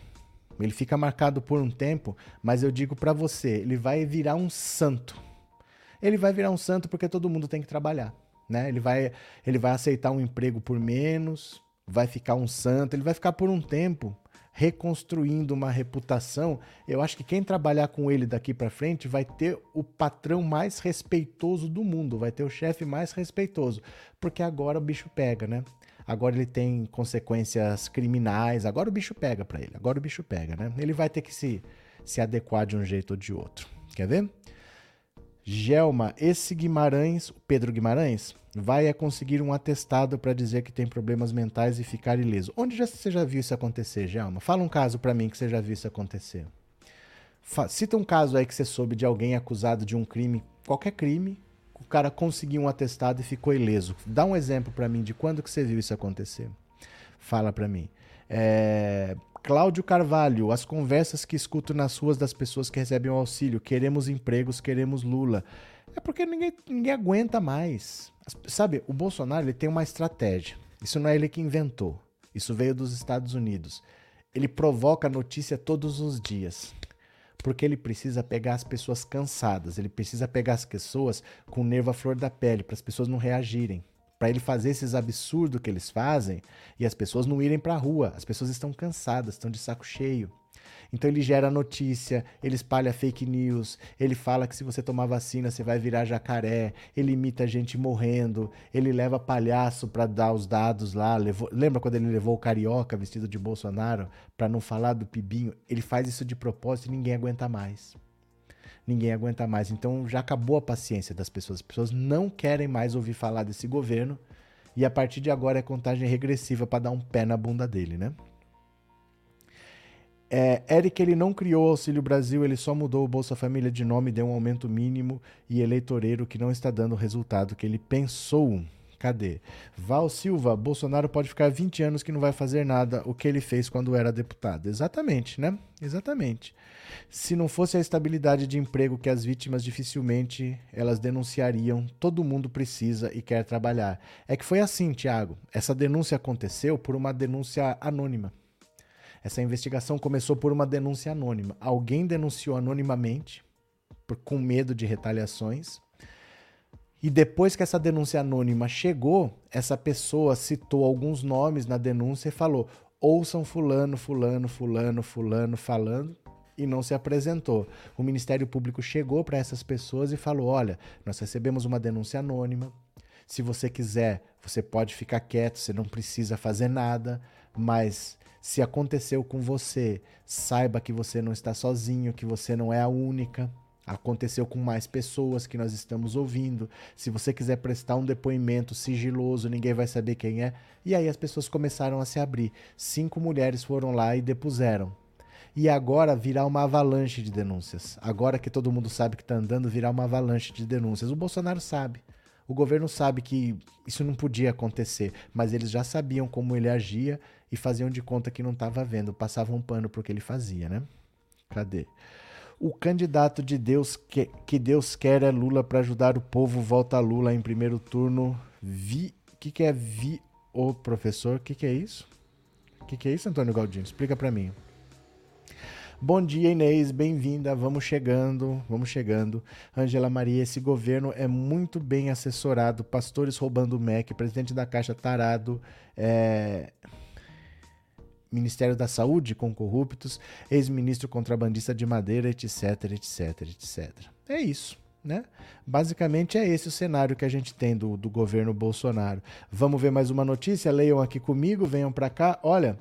Ele fica marcado por um tempo, mas eu digo para você, ele vai virar um santo. Ele vai virar um santo porque todo mundo tem que trabalhar, né? Ele vai, ele vai aceitar um emprego por menos, vai ficar um santo, ele vai ficar por um tempo reconstruindo uma reputação, eu acho que quem trabalhar com ele daqui para frente vai ter o patrão mais respeitoso do mundo, vai ter o chefe mais respeitoso, porque agora o bicho pega, né? Agora ele tem consequências criminais, agora o bicho pega para ele, agora o bicho pega, né? Ele vai ter que se, se adequar de um jeito ou de outro. Quer ver? Gelma, esse Guimarães, Pedro Guimarães, vai a conseguir um atestado para dizer que tem problemas mentais e ficar ileso. Onde já, você já viu isso acontecer, Gelma? Fala um caso para mim que você já viu isso acontecer. Fa cita um caso aí que você soube de alguém acusado de um crime, qualquer crime, o cara conseguiu um atestado e ficou ileso. Dá um exemplo para mim de quando que você viu isso acontecer. Fala para mim. É, Cláudio Carvalho, as conversas que escuto nas ruas das pessoas que recebem o auxílio, queremos empregos, queremos Lula. É porque ninguém, ninguém aguenta mais. Sabe, o Bolsonaro ele tem uma estratégia. Isso não é ele que inventou. Isso veio dos Estados Unidos. ele provoca notícia todos os dias. Porque ele precisa pegar as pessoas cansadas, ele precisa pegar as pessoas com o nervo à flor da pele, para as pessoas não reagirem. Para ele fazer esses absurdos que eles fazem e as pessoas não irem para a rua. As pessoas estão cansadas, estão de saco cheio. Então ele gera notícia, ele espalha fake news, ele fala que se você tomar vacina você vai virar jacaré, ele imita gente morrendo, ele leva palhaço para dar os dados lá. Levou, lembra quando ele levou o carioca vestido de Bolsonaro para não falar do pibinho? Ele faz isso de propósito e ninguém aguenta mais. Ninguém aguenta mais. Então já acabou a paciência das pessoas. As pessoas não querem mais ouvir falar desse governo. E a partir de agora é contagem regressiva para dar um pé na bunda dele, né? É, Eric ele não criou o Auxílio Brasil, ele só mudou o Bolsa Família de nome, deu um aumento mínimo e eleitoreiro que não está dando o resultado que ele pensou. Cadê? Val Silva, Bolsonaro pode ficar 20 anos que não vai fazer nada, o que ele fez quando era deputado. Exatamente, né? Exatamente. Se não fosse a estabilidade de emprego que as vítimas dificilmente elas denunciariam, todo mundo precisa e quer trabalhar. É que foi assim, Tiago. Essa denúncia aconteceu por uma denúncia anônima. Essa investigação começou por uma denúncia anônima. Alguém denunciou anonimamente, por, com medo de retaliações. E depois que essa denúncia anônima chegou, essa pessoa citou alguns nomes na denúncia e falou: ouçam Fulano, Fulano, Fulano, Fulano falando, e não se apresentou. O Ministério Público chegou para essas pessoas e falou: olha, nós recebemos uma denúncia anônima. Se você quiser, você pode ficar quieto, você não precisa fazer nada, mas se aconteceu com você, saiba que você não está sozinho, que você não é a única. Aconteceu com mais pessoas que nós estamos ouvindo. Se você quiser prestar um depoimento sigiloso, ninguém vai saber quem é. E aí as pessoas começaram a se abrir. Cinco mulheres foram lá e depuseram. E agora virá uma avalanche de denúncias. Agora que todo mundo sabe que está andando, virá uma avalanche de denúncias. O Bolsonaro sabe. O governo sabe que isso não podia acontecer, mas eles já sabiam como ele agia e faziam de conta que não estava vendo, passavam um pano pro que ele fazia, né? Cadê? O candidato de Deus que, que Deus quer é Lula para ajudar o povo, volta Lula em primeiro turno. Vi, o que, que é vi o professor? O que, que é isso? O que, que é isso, Antônio Galdino? Explica para mim. Bom dia, Inês, bem-vinda. Vamos chegando, vamos chegando. Angela Maria, esse governo é muito bem assessorado. Pastores roubando o MEC, presidente da Caixa tarado. É... Ministério da Saúde com corruptos, ex-ministro contrabandista de madeira, etc, etc, etc. É isso. Né? Basicamente é esse o cenário que a gente tem do, do governo Bolsonaro. Vamos ver mais uma notícia? Leiam aqui comigo, venham para cá. Olha,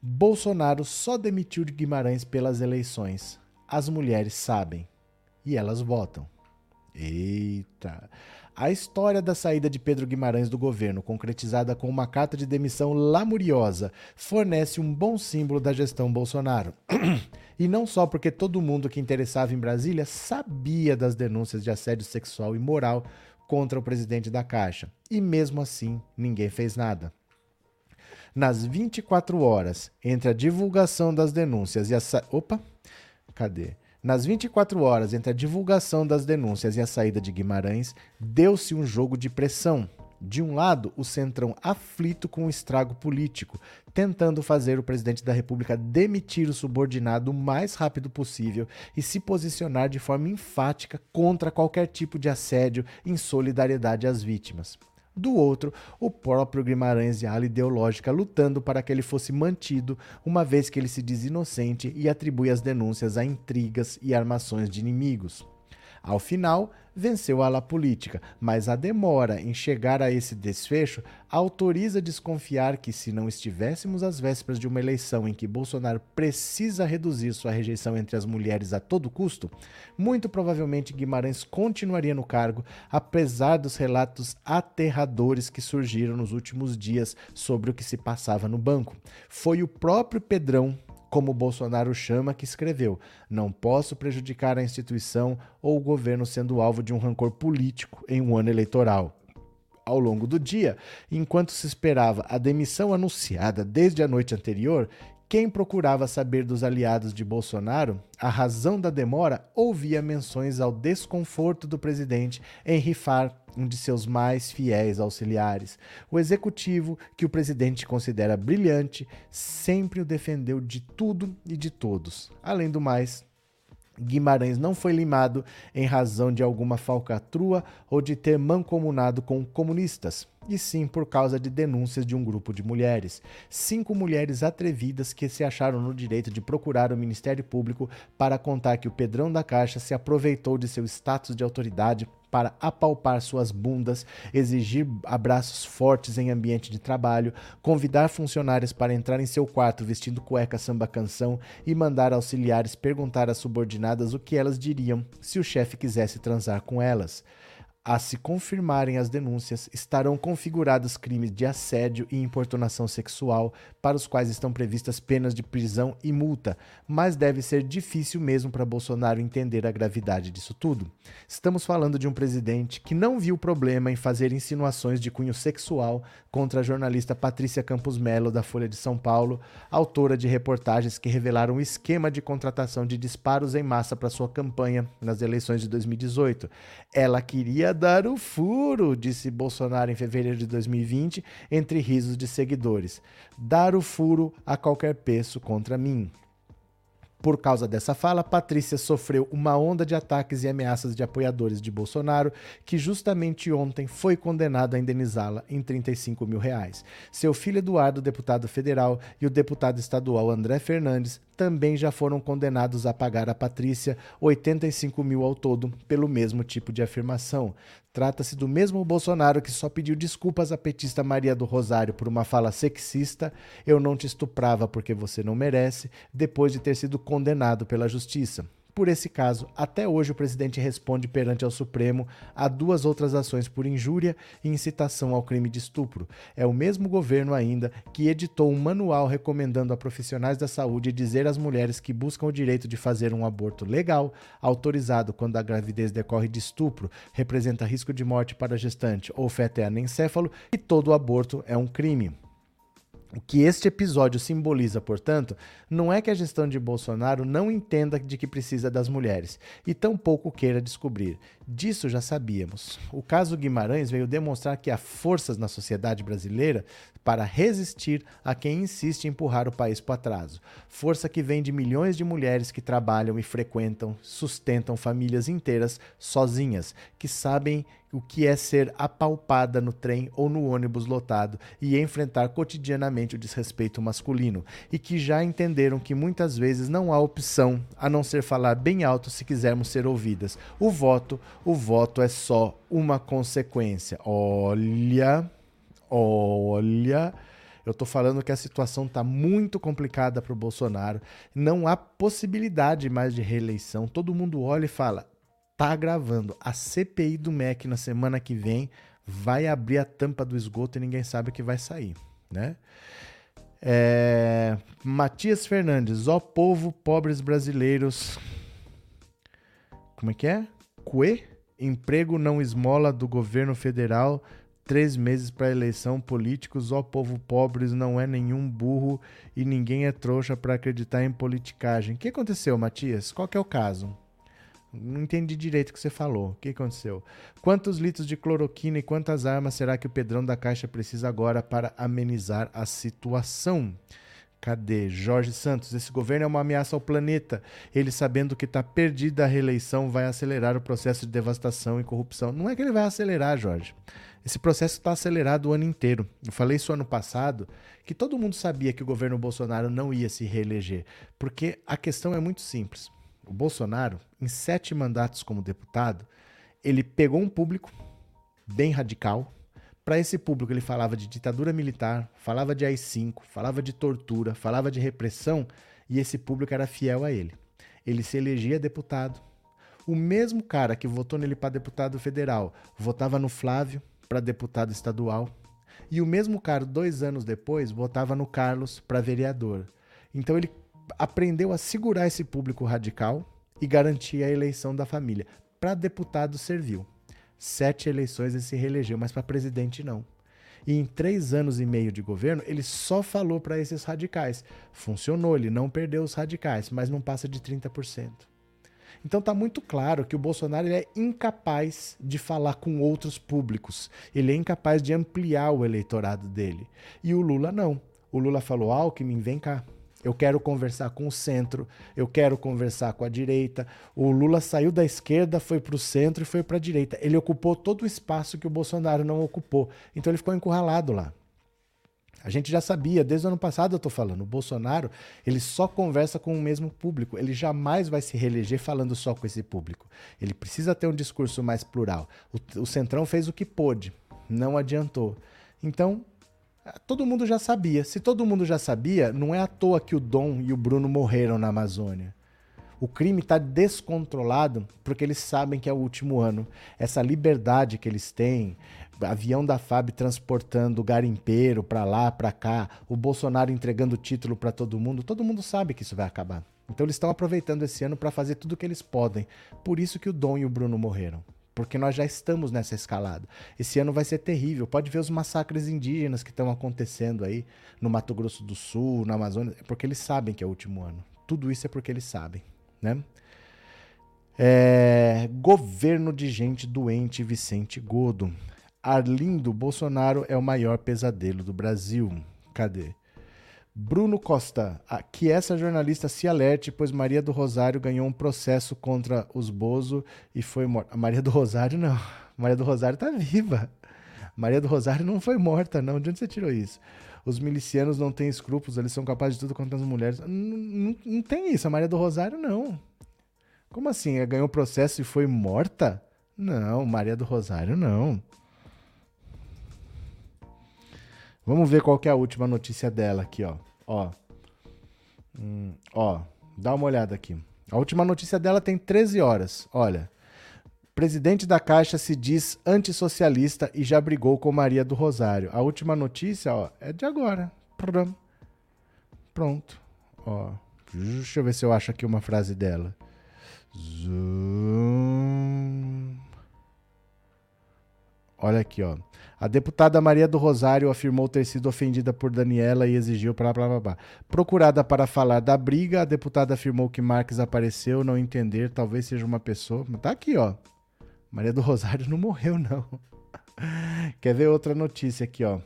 Bolsonaro só demitiu de Guimarães pelas eleições. As mulheres sabem e elas votam. Eita! A história da saída de Pedro Guimarães do governo, concretizada com uma carta de demissão lamuriosa, fornece um bom símbolo da gestão Bolsonaro. [clears throat] e não só porque todo mundo que interessava em Brasília sabia das denúncias de assédio sexual e moral contra o presidente da Caixa. E mesmo assim, ninguém fez nada. Nas 24 horas entre a divulgação das denúncias e a. Sa... Opa! Cadê? Nas 24 horas entre a divulgação das denúncias e a saída de Guimarães, deu-se um jogo de pressão. De um lado, o Centrão aflito com o estrago político, tentando fazer o presidente da República demitir o subordinado o mais rápido possível e se posicionar de forma enfática contra qualquer tipo de assédio em solidariedade às vítimas do outro, o próprio Guimarães e a ala ideológica lutando para que ele fosse mantido, uma vez que ele se diz inocente e atribui as denúncias a intrigas e armações de inimigos. Ao final, venceu a ala política, mas a demora em chegar a esse desfecho autoriza desconfiar que, se não estivéssemos às vésperas de uma eleição em que Bolsonaro precisa reduzir sua rejeição entre as mulheres a todo custo, muito provavelmente Guimarães continuaria no cargo, apesar dos relatos aterradores que surgiram nos últimos dias sobre o que se passava no banco. Foi o próprio Pedrão como Bolsonaro chama, que escreveu: Não posso prejudicar a instituição ou o governo sendo alvo de um rancor político em um ano eleitoral. Ao longo do dia, enquanto se esperava a demissão anunciada desde a noite anterior, quem procurava saber dos aliados de Bolsonaro a razão da demora ouvia menções ao desconforto do presidente em rifar um de seus mais fiéis auxiliares. O executivo, que o presidente considera brilhante, sempre o defendeu de tudo e de todos. Além do mais, Guimarães não foi limado em razão de alguma falcatrua ou de ter mancomunado com comunistas, e sim por causa de denúncias de um grupo de mulheres. Cinco mulheres atrevidas que se acharam no direito de procurar o Ministério Público para contar que o Pedrão da Caixa se aproveitou de seu status de autoridade para apalpar suas bundas, exigir abraços fortes em ambiente de trabalho, convidar funcionários para entrar em seu quarto vestindo cueca samba canção e mandar auxiliares perguntar às subordinadas o que elas diriam se o chefe quisesse transar com elas. A se confirmarem as denúncias, estarão configurados crimes de assédio e importunação sexual, para os quais estão previstas penas de prisão e multa, mas deve ser difícil mesmo para Bolsonaro entender a gravidade disso tudo. Estamos falando de um presidente que não viu problema em fazer insinuações de cunho sexual contra a jornalista Patrícia Campos Melo, da Folha de São Paulo, autora de reportagens que revelaram o esquema de contratação de disparos em massa para sua campanha nas eleições de 2018. Ela queria dar o furo, disse Bolsonaro em fevereiro de 2020, entre risos de seguidores. Dar o furo a qualquer preço contra mim. Por causa dessa fala, Patrícia sofreu uma onda de ataques e ameaças de apoiadores de Bolsonaro, que justamente ontem foi condenado a indenizá-la em 35 mil reais. Seu filho Eduardo, deputado federal, e o deputado estadual André Fernandes também já foram condenados a pagar a Patrícia 85 mil ao todo pelo mesmo tipo de afirmação. Trata-se do mesmo Bolsonaro que só pediu desculpas à petista Maria do Rosário por uma fala sexista, eu não te estuprava porque você não merece, depois de ter sido condenado pela justiça. Por esse caso, até hoje o presidente responde perante ao Supremo a duas outras ações por injúria e incitação ao crime de estupro. É o mesmo governo ainda que editou um manual recomendando a profissionais da saúde dizer às mulheres que buscam o direito de fazer um aborto legal, autorizado quando a gravidez decorre de estupro, representa risco de morte para gestante ou feto anencéfalo, que todo aborto é um crime. O que este episódio simboliza, portanto, não é que a gestão de Bolsonaro não entenda de que precisa das mulheres e tampouco queira descobrir. Disso já sabíamos. O caso Guimarães veio demonstrar que há forças na sociedade brasileira para resistir a quem insiste em empurrar o país para atraso. Força que vem de milhões de mulheres que trabalham e frequentam, sustentam famílias inteiras sozinhas, que sabem o que é ser apalpada no trem ou no ônibus lotado e enfrentar cotidianamente o desrespeito masculino, e que já entenderam que muitas vezes não há opção a não ser falar bem alto se quisermos ser ouvidas. O voto, o voto é só uma consequência. Olha, olha, eu estou falando que a situação está muito complicada para o Bolsonaro. Não há possibilidade mais de reeleição. Todo mundo olha e fala: tá gravando. A CPI do MEC na semana que vem vai abrir a tampa do esgoto e ninguém sabe o que vai sair, né? É... Matias Fernandes, ó povo, pobres brasileiros. Como é que é? Cue? Emprego não esmola do governo federal. Três meses para eleição, políticos, ó povo pobres, não é nenhum burro e ninguém é trouxa para acreditar em politicagem. O que aconteceu, Matias? Qual que é o caso? Não entendi direito o que você falou. O que aconteceu? Quantos litros de cloroquina e quantas armas será que o Pedrão da Caixa precisa agora para amenizar a situação? Cadê? Jorge Santos, esse governo é uma ameaça ao planeta. Ele, sabendo que está perdida a reeleição, vai acelerar o processo de devastação e corrupção. Não é que ele vai acelerar, Jorge. Esse processo está acelerado o ano inteiro. Eu falei isso ano passado, que todo mundo sabia que o governo Bolsonaro não ia se reeleger. Porque a questão é muito simples o Bolsonaro, em sete mandatos como deputado, ele pegou um público bem radical. Para esse público, ele falava de ditadura militar, falava de AI-5, falava de tortura, falava de repressão, e esse público era fiel a ele. Ele se elegia deputado. O mesmo cara que votou nele para deputado federal votava no Flávio para deputado estadual. E o mesmo cara, dois anos depois, votava no Carlos para vereador. Então ele aprendeu a segurar esse público radical e garantir a eleição da família. Para deputado serviu. Sete eleições ele se reelegeu, mas para presidente não. E em três anos e meio de governo, ele só falou para esses radicais. Funcionou, ele não perdeu os radicais, mas não passa de 30%. Então está muito claro que o Bolsonaro é incapaz de falar com outros públicos. Ele é incapaz de ampliar o eleitorado dele. E o Lula não. O Lula falou: Alckmin, vem cá. Eu quero conversar com o centro, eu quero conversar com a direita. O Lula saiu da esquerda, foi para o centro e foi para a direita. Ele ocupou todo o espaço que o Bolsonaro não ocupou. Então ele ficou encurralado lá. A gente já sabia, desde o ano passado eu estou falando, o Bolsonaro ele só conversa com o mesmo público, ele jamais vai se reeleger falando só com esse público. Ele precisa ter um discurso mais plural. O, o Centrão fez o que pôde, não adiantou. Então, todo mundo já sabia. Se todo mundo já sabia, não é à toa que o Dom e o Bruno morreram na Amazônia. O crime está descontrolado porque eles sabem que é o último ano. Essa liberdade que eles têm, avião da FAB transportando garimpeiro para lá, para cá, o Bolsonaro entregando título para todo mundo, todo mundo sabe que isso vai acabar. Então eles estão aproveitando esse ano para fazer tudo o que eles podem. Por isso que o Dom e o Bruno morreram. Porque nós já estamos nessa escalada. Esse ano vai ser terrível. Pode ver os massacres indígenas que estão acontecendo aí no Mato Grosso do Sul, na Amazônia, porque eles sabem que é o último ano. Tudo isso é porque eles sabem né? É, governo de gente doente, Vicente Godo. Arlindo Bolsonaro é o maior pesadelo do Brasil. Cadê? Bruno Costa, que essa jornalista se alerte, pois Maria do Rosário ganhou um processo contra os Bozo e foi morta. Maria do Rosário não. [laughs] Maria do Rosário tá viva. Maria do Rosário não foi morta, não. De onde você tirou isso? os milicianos não têm escrúpulos, eles são capazes de tudo contra as mulheres. Não, não, não tem isso, a Maria do Rosário não. Como assim? Ela ganhou processo e foi morta? Não, Maria do Rosário não. Vamos ver qual é a última notícia dela aqui, ó. Ó. Hum, ó, dá uma olhada aqui. A última notícia dela tem 13 horas. Olha. Presidente da Caixa se diz antissocialista e já brigou com Maria do Rosário. A última notícia, ó, é de agora. Pronto. Ó, deixa eu ver se eu acho aqui uma frase dela. Zoom. Olha aqui, ó. A deputada Maria do Rosário afirmou ter sido ofendida por Daniela e exigiu blá blá blá blá. Procurada para falar da briga, a deputada afirmou que Marques apareceu, não entender, talvez seja uma pessoa. Tá aqui, ó. Maria do Rosário não morreu, não. [laughs] Quer ver outra notícia aqui, ó.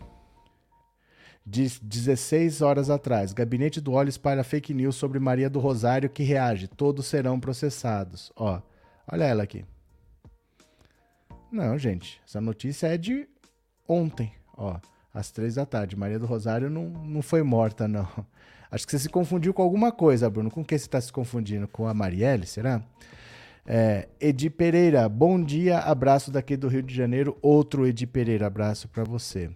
De 16 horas atrás, Gabinete do Óleo espalha fake news sobre Maria do Rosário que reage. Todos serão processados. Ó, olha ela aqui. Não, gente, essa notícia é de ontem, ó, às três da tarde. Maria do Rosário não, não foi morta, não. [laughs] Acho que você se confundiu com alguma coisa, Bruno. Com que você está se confundindo? Com a Marielle, será? É, Edi Pereira, bom dia, abraço daqui do Rio de Janeiro. Outro Edi Pereira, abraço para você.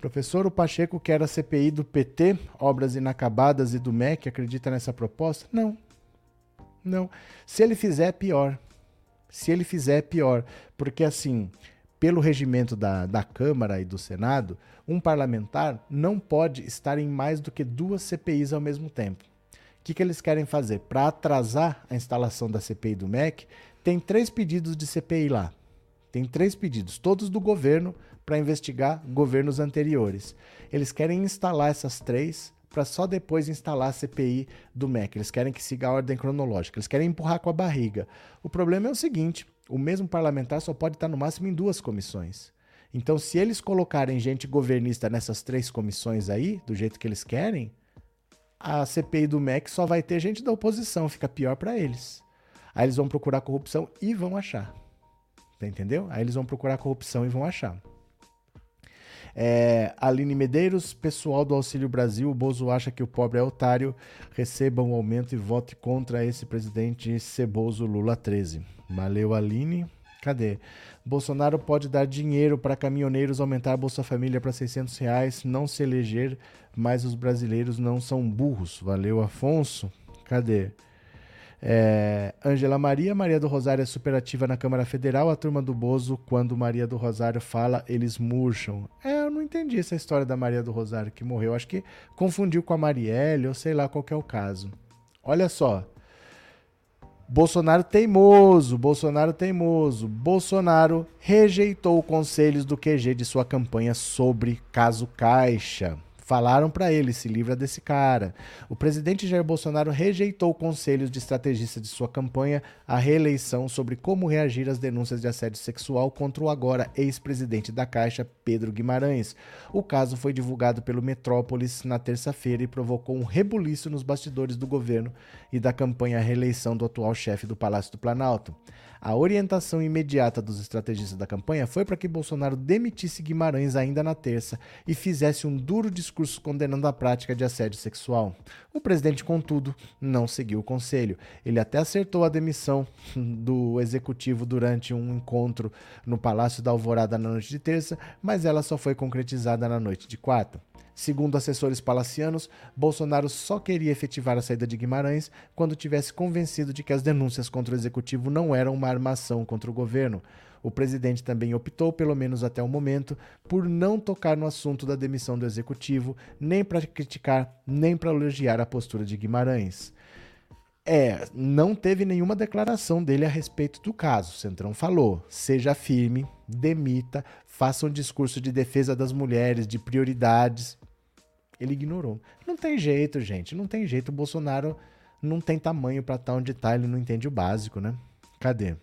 Professor, o Pacheco quer a CPI do PT, obras inacabadas e do MEC, acredita nessa proposta? Não. Não. Se ele fizer, é pior. Se ele fizer, é pior. Porque, assim, pelo regimento da, da Câmara e do Senado, um parlamentar não pode estar em mais do que duas CPIs ao mesmo tempo. O que, que eles querem fazer? Para atrasar a instalação da CPI do MEC, tem três pedidos de CPI lá. Tem três pedidos, todos do governo, para investigar governos anteriores. Eles querem instalar essas três para só depois instalar a CPI do MEC. Eles querem que siga a ordem cronológica. Eles querem empurrar com a barriga. O problema é o seguinte: o mesmo parlamentar só pode estar no máximo em duas comissões. Então, se eles colocarem gente governista nessas três comissões aí, do jeito que eles querem, a CPI do MEC só vai ter gente da oposição, fica pior para eles. Aí eles vão procurar corrupção e vão achar. Tá entendeu? Aí eles vão procurar corrupção e vão achar. É, Aline Medeiros, pessoal do Auxílio Brasil, o Bozo acha que o pobre é otário, receba um aumento e vote contra esse presidente ceboso Lula 13. Valeu, Aline. Cadê? Bolsonaro pode dar dinheiro para caminhoneiros aumentar a Bolsa Família para 600 reais, não se eleger, mas os brasileiros não são burros. Valeu, Afonso. Cadê? É, Angela Maria, Maria do Rosário é superativa na Câmara Federal. A turma do Bozo, quando Maria do Rosário fala, eles murcham. É, eu não entendi essa história da Maria do Rosário que morreu. Acho que confundiu com a Marielle, ou sei lá qual é o caso. Olha só. Bolsonaro teimoso, Bolsonaro teimoso. Bolsonaro rejeitou conselhos do QG de sua campanha sobre caso Caixa. Falaram para ele, se livra desse cara. O presidente Jair Bolsonaro rejeitou conselhos de estrategista de sua campanha à reeleição sobre como reagir às denúncias de assédio sexual contra o agora ex-presidente da Caixa, Pedro Guimarães. O caso foi divulgado pelo Metrópolis na terça-feira e provocou um rebuliço nos bastidores do governo e da campanha à reeleição do atual chefe do Palácio do Planalto. A orientação imediata dos estrategistas da campanha foi para que Bolsonaro demitisse Guimarães ainda na terça e fizesse um duro discurso condenando a prática de assédio sexual. O presidente, contudo, não seguiu o conselho. Ele até acertou a demissão [laughs] do executivo durante um encontro no Palácio da Alvorada na noite de terça, mas ela só foi concretizada na noite de quarta. Segundo assessores palacianos, Bolsonaro só queria efetivar a saída de Guimarães quando tivesse convencido de que as denúncias contra o executivo não eram uma armação contra o governo. O presidente também optou, pelo menos até o momento, por não tocar no assunto da demissão do executivo, nem para criticar, nem para elogiar a postura de Guimarães. É, não teve nenhuma declaração dele a respeito do caso. Centrão falou: seja firme, demita, faça um discurso de defesa das mulheres, de prioridades. Ele ignorou. Não tem jeito, gente. Não tem jeito. O Bolsonaro não tem tamanho para estar tá onde está. Ele não entende o básico, né? Cadê?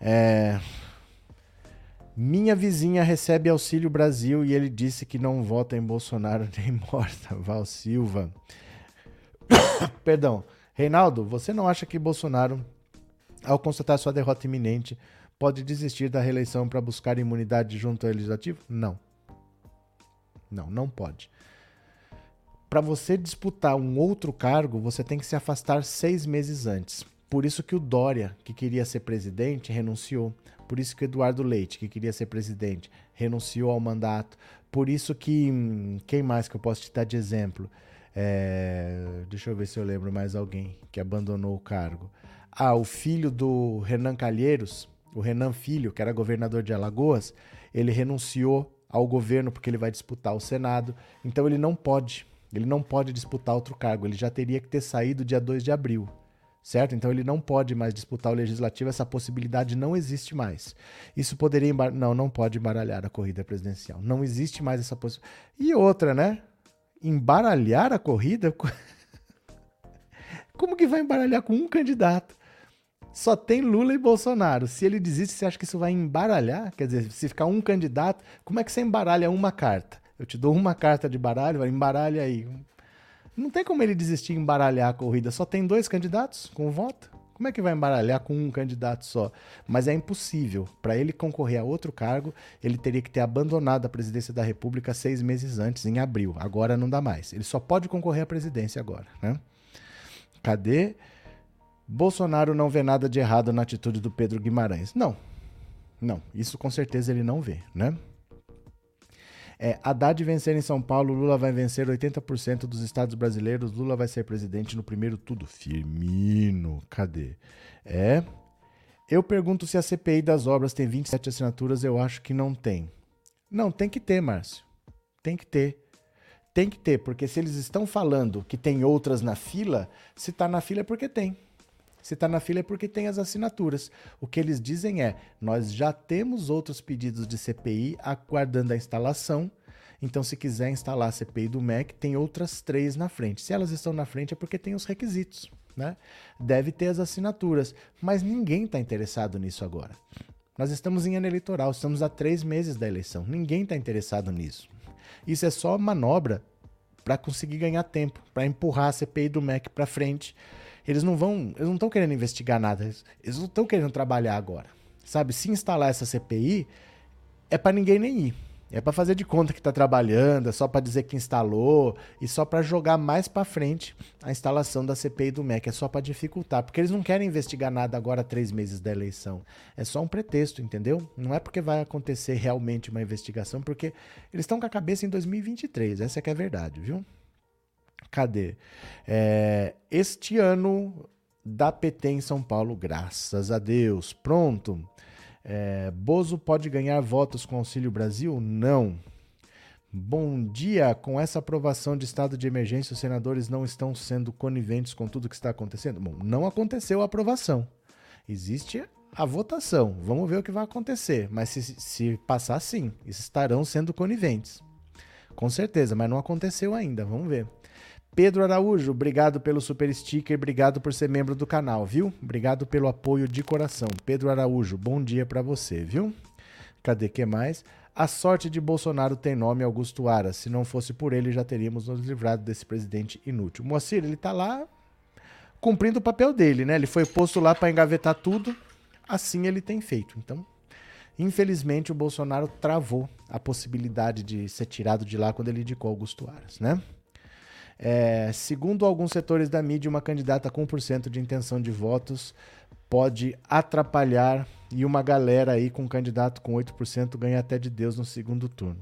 É... Minha vizinha recebe Auxílio Brasil e ele disse que não vota em Bolsonaro [laughs] nem morta. Val Silva. [coughs] Perdão. Reinaldo, você não acha que Bolsonaro, ao constatar sua derrota iminente, pode desistir da reeleição para buscar imunidade junto ao legislativo? Não. Não, não pode. Para você disputar um outro cargo, você tem que se afastar seis meses antes. Por isso que o Dória, que queria ser presidente, renunciou. Por isso que o Eduardo Leite, que queria ser presidente, renunciou ao mandato. Por isso que. Hum, quem mais que eu posso te dar de exemplo? É, deixa eu ver se eu lembro mais alguém que abandonou o cargo. Ah, o filho do Renan Calheiros, o Renan Filho, que era governador de Alagoas, ele renunciou ao governo porque ele vai disputar o Senado. Então ele não pode, ele não pode disputar outro cargo. Ele já teria que ter saído dia 2 de abril. Certo? Então ele não pode mais disputar o legislativo, essa possibilidade não existe mais. Isso poderia embar... não, não pode embaralhar a corrida presidencial. Não existe mais essa possibilidade. E outra, né? Embaralhar a corrida? [laughs] Como que vai embaralhar com um candidato? Só tem Lula e Bolsonaro. Se ele desiste, você acha que isso vai embaralhar? Quer dizer, se ficar um candidato, como é que você embaralha uma carta? Eu te dou uma carta de baralho, vai embaralha aí. Não tem como ele desistir e embaralhar a corrida. Só tem dois candidatos com voto. Como é que vai embaralhar com um candidato só? Mas é impossível. Para ele concorrer a outro cargo, ele teria que ter abandonado a presidência da República seis meses antes, em abril. Agora não dá mais. Ele só pode concorrer à presidência agora. Né? Cadê? Bolsonaro não vê nada de errado na atitude do Pedro Guimarães. Não. Não, isso com certeza ele não vê, né? É, Haddad vencer em São Paulo, Lula vai vencer 80% dos estados brasileiros, Lula vai ser presidente no primeiro tudo. Firmino, cadê? É. Eu pergunto se a CPI das obras tem 27 assinaturas, eu acho que não tem. Não, tem que ter, Márcio. Tem que ter. Tem que ter, porque se eles estão falando que tem outras na fila, se está na fila é porque tem. Se está na fila é porque tem as assinaturas. O que eles dizem é: nós já temos outros pedidos de CPI aguardando a instalação. Então, se quiser instalar a CPI do MEC, tem outras três na frente. Se elas estão na frente é porque tem os requisitos. Né? Deve ter as assinaturas. Mas ninguém está interessado nisso agora. Nós estamos em ano eleitoral, estamos há três meses da eleição. Ninguém está interessado nisso. Isso é só manobra para conseguir ganhar tempo, para empurrar a CPI do MEC para frente eles não vão, eles não estão querendo investigar nada, eles não estão querendo trabalhar agora. Sabe, se instalar essa CPI é para ninguém nem ir. É para fazer de conta que está trabalhando, é só para dizer que instalou e só para jogar mais para frente a instalação da CPI do MEC. É só para dificultar, porque eles não querem investigar nada agora, três meses da eleição. É só um pretexto, entendeu? Não é porque vai acontecer realmente uma investigação, porque eles estão com a cabeça em 2023. Essa é que é a verdade, viu? Cadê? É, este ano da PT em São Paulo, graças a Deus. Pronto. É, Bozo pode ganhar votos com Auxílio Brasil? Não. Bom dia. Com essa aprovação de estado de emergência, os senadores não estão sendo coniventes com tudo que está acontecendo? Bom, não aconteceu a aprovação. Existe a votação. Vamos ver o que vai acontecer. Mas se, se passar, sim, estarão sendo coniventes. Com certeza, mas não aconteceu ainda. Vamos ver. Pedro Araújo, obrigado pelo super sticker, obrigado por ser membro do canal, viu? Obrigado pelo apoio de coração. Pedro Araújo, bom dia para você, viu? Cadê que mais? A sorte de Bolsonaro tem nome Augusto Aras. Se não fosse por ele, já teríamos nos livrado desse presidente inútil. Moacir, ele tá lá cumprindo o papel dele, né? Ele foi posto lá para engavetar tudo, assim ele tem feito. Então, infelizmente, o Bolsonaro travou a possibilidade de ser tirado de lá quando ele indicou Augusto Aras, né? É, segundo alguns setores da mídia, uma candidata com 1% de intenção de votos pode atrapalhar e uma galera aí com um candidato com 8% ganha até de Deus no segundo turno.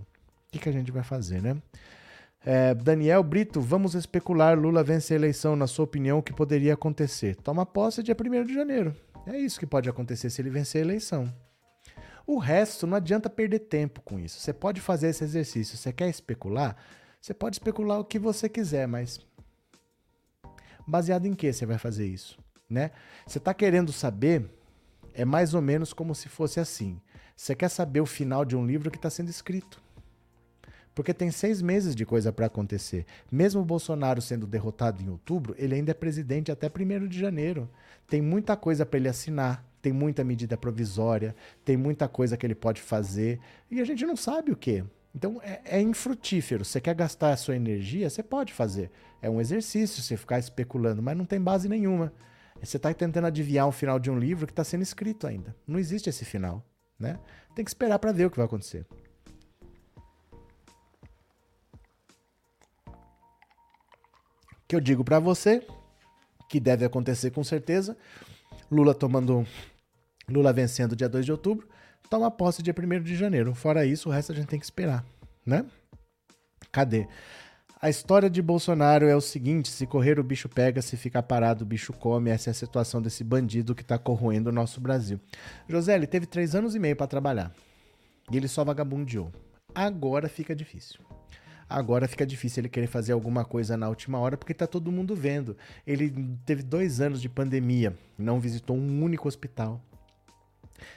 O que, que a gente vai fazer, né? É, Daniel Brito, vamos especular Lula vence a eleição. Na sua opinião, o que poderia acontecer? Toma posse dia 1 de janeiro. É isso que pode acontecer se ele vencer a eleição. O resto, não adianta perder tempo com isso. Você pode fazer esse exercício. Você quer especular? Você pode especular o que você quiser, mas baseado em que você vai fazer isso, né? Você está querendo saber é mais ou menos como se fosse assim. Você quer saber o final de um livro que está sendo escrito. Porque tem seis meses de coisa para acontecer. Mesmo o Bolsonaro sendo derrotado em outubro, ele ainda é presidente até 1 de janeiro. Tem muita coisa para ele assinar, tem muita medida provisória, tem muita coisa que ele pode fazer. E a gente não sabe o que. Então é, é infrutífero. Você quer gastar a sua energia? Você pode fazer. É um exercício você ficar especulando, mas não tem base nenhuma. Você está tentando adivinhar o final de um livro que está sendo escrito ainda. Não existe esse final. Né? Tem que esperar para ver o que vai acontecer. Que eu digo para você que deve acontecer com certeza. Lula tomando Lula vencendo dia 2 de outubro toma posse dia 1 de janeiro. Fora isso, o resto a gente tem que esperar, né? Cadê? A história de Bolsonaro é o seguinte: se correr, o bicho pega, se ficar parado, o bicho come. Essa é a situação desse bandido que está corroendo o nosso Brasil. José, ele teve três anos e meio para trabalhar. E ele só vagabundeou. Agora fica difícil. Agora fica difícil ele querer fazer alguma coisa na última hora porque está todo mundo vendo. Ele teve dois anos de pandemia, não visitou um único hospital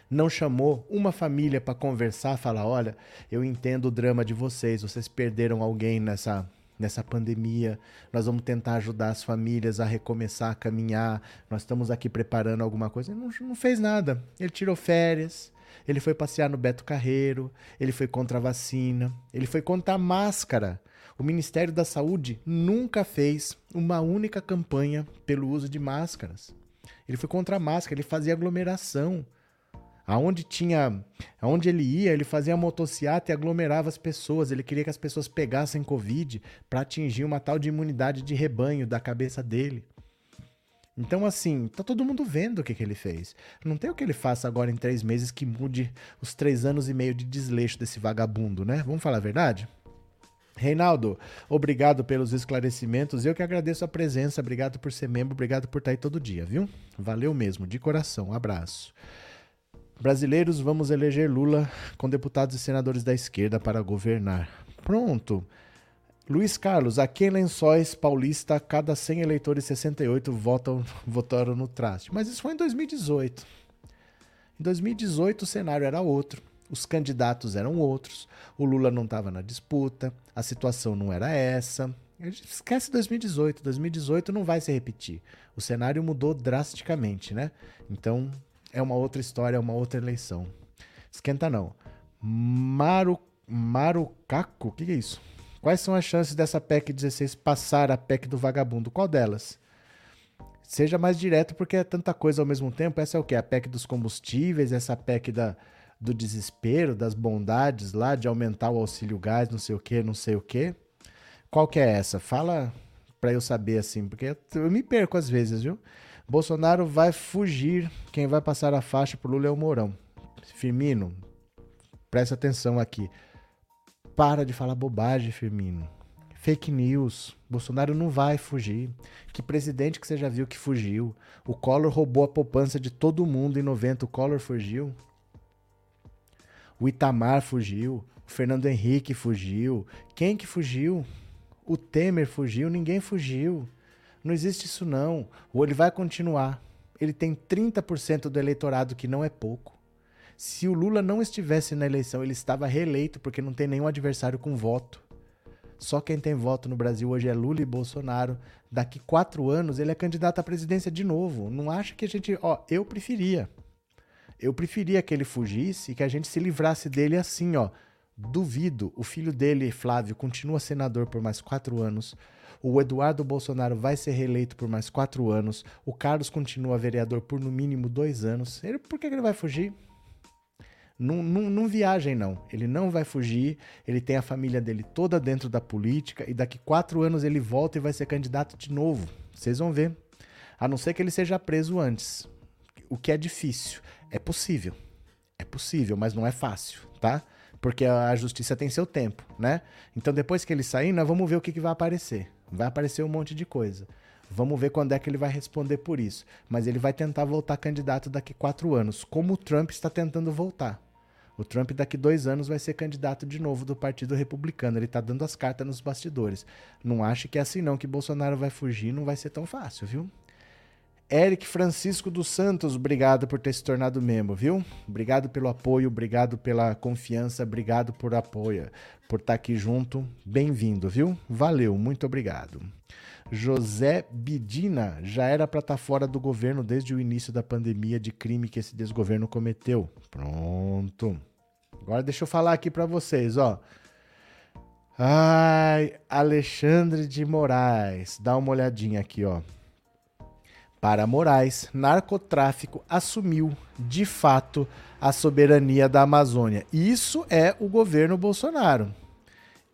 não chamou uma família para conversar, falar, olha, eu entendo o drama de vocês, vocês perderam alguém nessa nessa pandemia, nós vamos tentar ajudar as famílias a recomeçar a caminhar, nós estamos aqui preparando alguma coisa. Ele não, não fez nada. Ele tirou férias, ele foi passear no Beto Carreiro, ele foi contra a vacina, ele foi contra a máscara. O Ministério da Saúde nunca fez uma única campanha pelo uso de máscaras. Ele foi contra a máscara, ele fazia aglomeração. Aonde tinha, aonde ele ia, ele fazia motociata e aglomerava as pessoas. Ele queria que as pessoas pegassem covid para atingir uma tal de imunidade de rebanho da cabeça dele. Então, assim, tá todo mundo vendo o que, que ele fez. Não tem o que ele faça agora em três meses que mude os três anos e meio de desleixo desse vagabundo, né? Vamos falar a verdade? Reinaldo, obrigado pelos esclarecimentos. Eu que agradeço a presença. Obrigado por ser membro. Obrigado por estar aí todo dia, viu? Valeu mesmo, de coração. Um abraço. Brasileiros, vamos eleger Lula com deputados e senadores da esquerda para governar. Pronto. Luiz Carlos, aqui em Lençóis Paulista, cada 100 eleitores, 68 votam, [laughs] votaram no traste. Mas isso foi em 2018. Em 2018 o cenário era outro, os candidatos eram outros, o Lula não estava na disputa, a situação não era essa. Esquece 2018, 2018 não vai se repetir. O cenário mudou drasticamente, né? Então é uma outra história, é uma outra eleição. Esquenta não. Maru, Marucaco? O que, que é isso? Quais são as chances dessa PEC 16 passar a PEC do vagabundo? Qual delas? Seja mais direto, porque é tanta coisa ao mesmo tempo. Essa é o quê? A PEC dos combustíveis, essa PEC da, do desespero, das bondades lá, de aumentar o auxílio gás, não sei o quê, não sei o quê. Qual que é essa? Fala para eu saber assim, porque eu me perco às vezes, viu? Bolsonaro vai fugir. Quem vai passar a faixa pro Lula é o Mourão. Firmino, presta atenção aqui. Para de falar bobagem, Firmino. Fake news. Bolsonaro não vai fugir. Que presidente que você já viu que fugiu? O Collor roubou a poupança de todo mundo em 90. O Collor fugiu. O Itamar fugiu. o Fernando Henrique fugiu. Quem que fugiu? O Temer fugiu, ninguém fugiu. Não existe isso não. Ou ele vai continuar. Ele tem 30% do eleitorado, que não é pouco. Se o Lula não estivesse na eleição, ele estava reeleito, porque não tem nenhum adversário com voto. Só quem tem voto no Brasil hoje é Lula e Bolsonaro. Daqui quatro anos ele é candidato à presidência de novo. Não acha que a gente. Ó, eu preferia. Eu preferia que ele fugisse e que a gente se livrasse dele assim, ó. Duvido. O filho dele, Flávio, continua senador por mais quatro anos. O Eduardo Bolsonaro vai ser reeleito por mais quatro anos. O Carlos continua vereador por no mínimo dois anos. Ele, por que ele vai fugir? Não, não, não viajem, não. Ele não vai fugir. Ele tem a família dele toda dentro da política. E daqui quatro anos ele volta e vai ser candidato de novo. Vocês vão ver. A não ser que ele seja preso antes. O que é difícil. É possível. É possível, mas não é fácil, tá? Porque a justiça tem seu tempo, né? Então depois que ele sair, nós vamos ver o que, que vai aparecer. Vai aparecer um monte de coisa. Vamos ver quando é que ele vai responder por isso. Mas ele vai tentar voltar candidato daqui quatro anos, como o Trump está tentando voltar. O Trump daqui dois anos vai ser candidato de novo do Partido Republicano. Ele está dando as cartas nos bastidores. Não ache que é assim não, que Bolsonaro vai fugir, não vai ser tão fácil, viu? Eric Francisco dos Santos, obrigado por ter se tornado membro, viu? Obrigado pelo apoio, obrigado pela confiança, obrigado por apoio, por estar tá aqui junto. Bem-vindo, viu? Valeu, muito obrigado. José Bidina já era para estar tá fora do governo desde o início da pandemia de crime que esse desgoverno cometeu. Pronto. Agora deixa eu falar aqui para vocês, ó. Ai, Alexandre de Moraes, dá uma olhadinha aqui, ó. Para Moraes, narcotráfico assumiu, de fato, a soberania da Amazônia. Isso é o governo Bolsonaro.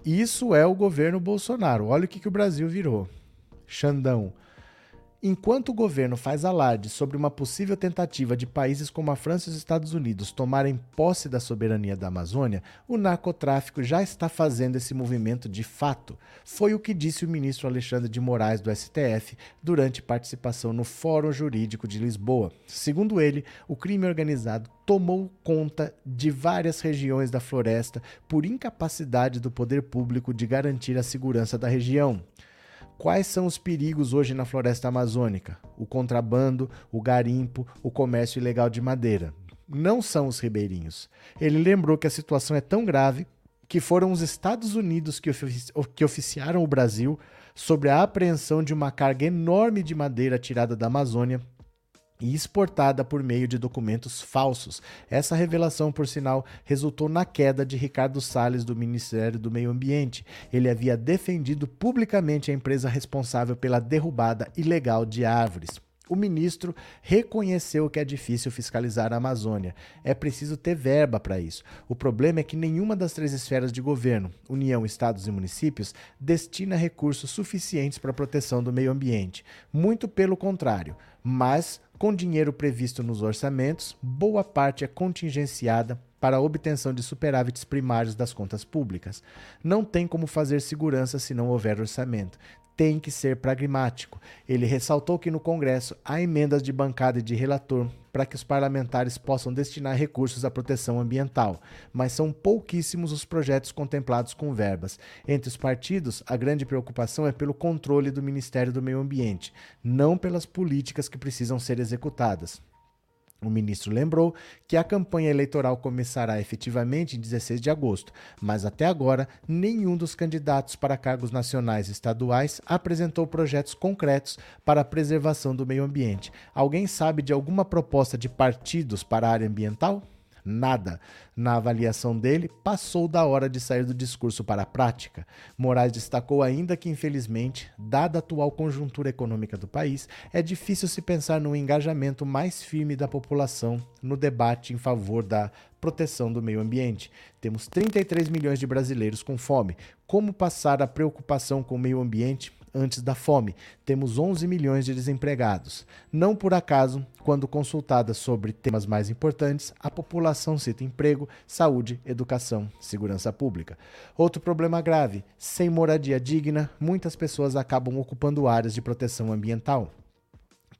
Isso é o governo Bolsonaro. Olha o que, que o Brasil virou. Xandão. Enquanto o governo faz alarde sobre uma possível tentativa de países como a França e os Estados Unidos tomarem posse da soberania da Amazônia, o narcotráfico já está fazendo esse movimento de fato. Foi o que disse o ministro Alexandre de Moraes do STF durante participação no Fórum Jurídico de Lisboa. Segundo ele, o crime organizado tomou conta de várias regiões da floresta por incapacidade do poder público de garantir a segurança da região. Quais são os perigos hoje na floresta amazônica? O contrabando, o garimpo, o comércio ilegal de madeira. Não são os ribeirinhos. Ele lembrou que a situação é tão grave que foram os Estados Unidos que, ofici que oficiaram o Brasil sobre a apreensão de uma carga enorme de madeira tirada da Amazônia e exportada por meio de documentos falsos. Essa revelação, por sinal, resultou na queda de Ricardo Salles do Ministério do Meio Ambiente. Ele havia defendido publicamente a empresa responsável pela derrubada ilegal de árvores. O ministro reconheceu que é difícil fiscalizar a Amazônia. É preciso ter verba para isso. O problema é que nenhuma das três esferas de governo, União, Estados e municípios, destina recursos suficientes para a proteção do meio ambiente. Muito pelo contrário. Mas com dinheiro previsto nos orçamentos, boa parte é contingenciada para a obtenção de superávites primários das contas públicas. Não tem como fazer segurança se não houver orçamento tem que ser pragmático. Ele ressaltou que no Congresso há emendas de bancada e de relator para que os parlamentares possam destinar recursos à proteção ambiental, mas são pouquíssimos os projetos contemplados com verbas. Entre os partidos, a grande preocupação é pelo controle do Ministério do Meio Ambiente, não pelas políticas que precisam ser executadas. O ministro lembrou que a campanha eleitoral começará efetivamente em 16 de agosto, mas até agora nenhum dos candidatos para cargos nacionais e estaduais apresentou projetos concretos para a preservação do meio ambiente. Alguém sabe de alguma proposta de partidos para a área ambiental? Nada. Na avaliação dele, passou da hora de sair do discurso para a prática. Moraes destacou ainda que, infelizmente, dada a atual conjuntura econômica do país, é difícil se pensar num engajamento mais firme da população no debate em favor da proteção do meio ambiente. Temos 33 milhões de brasileiros com fome. Como passar a preocupação com o meio ambiente antes da fome. Temos 11 milhões de desempregados. Não por acaso, quando consultada sobre temas mais importantes, a população cita emprego, saúde, educação, segurança pública. Outro problema grave: sem moradia digna, muitas pessoas acabam ocupando áreas de proteção ambiental.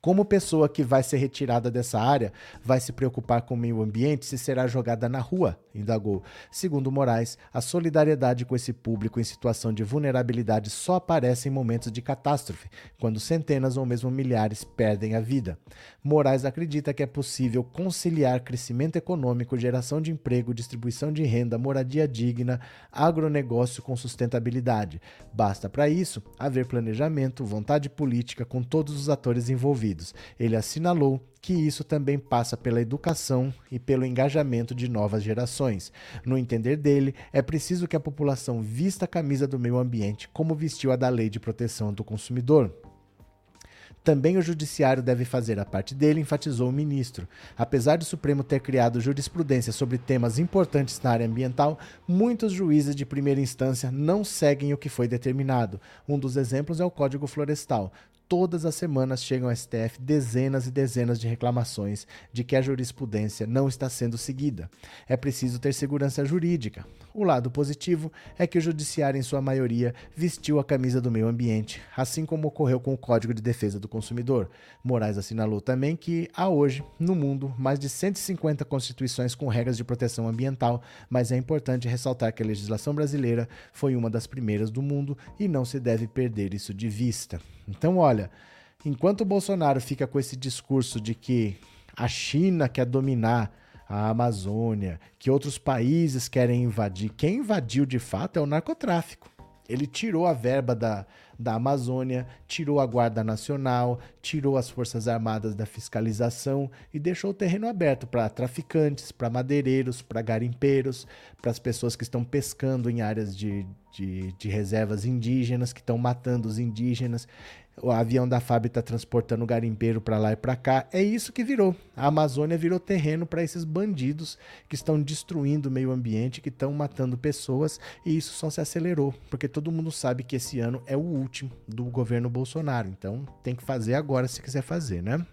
Como pessoa que vai ser retirada dessa área, vai se preocupar com o meio ambiente se será jogada na rua? indagou. Segundo Moraes, a solidariedade com esse público em situação de vulnerabilidade só aparece em momentos de catástrofe, quando centenas ou mesmo milhares perdem a vida. Moraes acredita que é possível conciliar crescimento econômico, geração de emprego, distribuição de renda, moradia digna, agronegócio com sustentabilidade. Basta para isso haver planejamento, vontade política com todos os atores envolvidos. Ele assinalou que isso também passa pela educação e pelo engajamento de novas gerações. No entender dele, é preciso que a população vista a camisa do meio ambiente como vestiu a da Lei de Proteção do Consumidor. Também o judiciário deve fazer a parte dele, enfatizou o ministro. Apesar do Supremo ter criado jurisprudência sobre temas importantes na área ambiental, muitos juízes de primeira instância não seguem o que foi determinado. Um dos exemplos é o Código Florestal todas as semanas chegam ao STF dezenas e dezenas de reclamações de que a jurisprudência não está sendo seguida. É preciso ter segurança jurídica. O lado positivo é que o judiciário, em sua maioria, vestiu a camisa do meio ambiente, assim como ocorreu com o Código de Defesa do Consumidor. Moraes assinalou também que há hoje, no mundo, mais de 150 constituições com regras de proteção ambiental, mas é importante ressaltar que a legislação brasileira foi uma das primeiras do mundo e não se deve perder isso de vista. Então, olha, enquanto o Bolsonaro fica com esse discurso de que a China quer dominar a Amazônia, que outros países querem invadir, quem invadiu de fato é o narcotráfico. Ele tirou a verba da, da Amazônia, tirou a Guarda Nacional, tirou as Forças Armadas da fiscalização e deixou o terreno aberto para traficantes, para madeireiros, para garimpeiros, para as pessoas que estão pescando em áreas de, de, de reservas indígenas, que estão matando os indígenas o avião da FAB está transportando garimpeiro para lá e para cá. É isso que virou. A Amazônia virou terreno para esses bandidos que estão destruindo o meio ambiente, que estão matando pessoas, e isso só se acelerou, porque todo mundo sabe que esse ano é o último do governo Bolsonaro. Então tem que fazer agora se quiser fazer, né?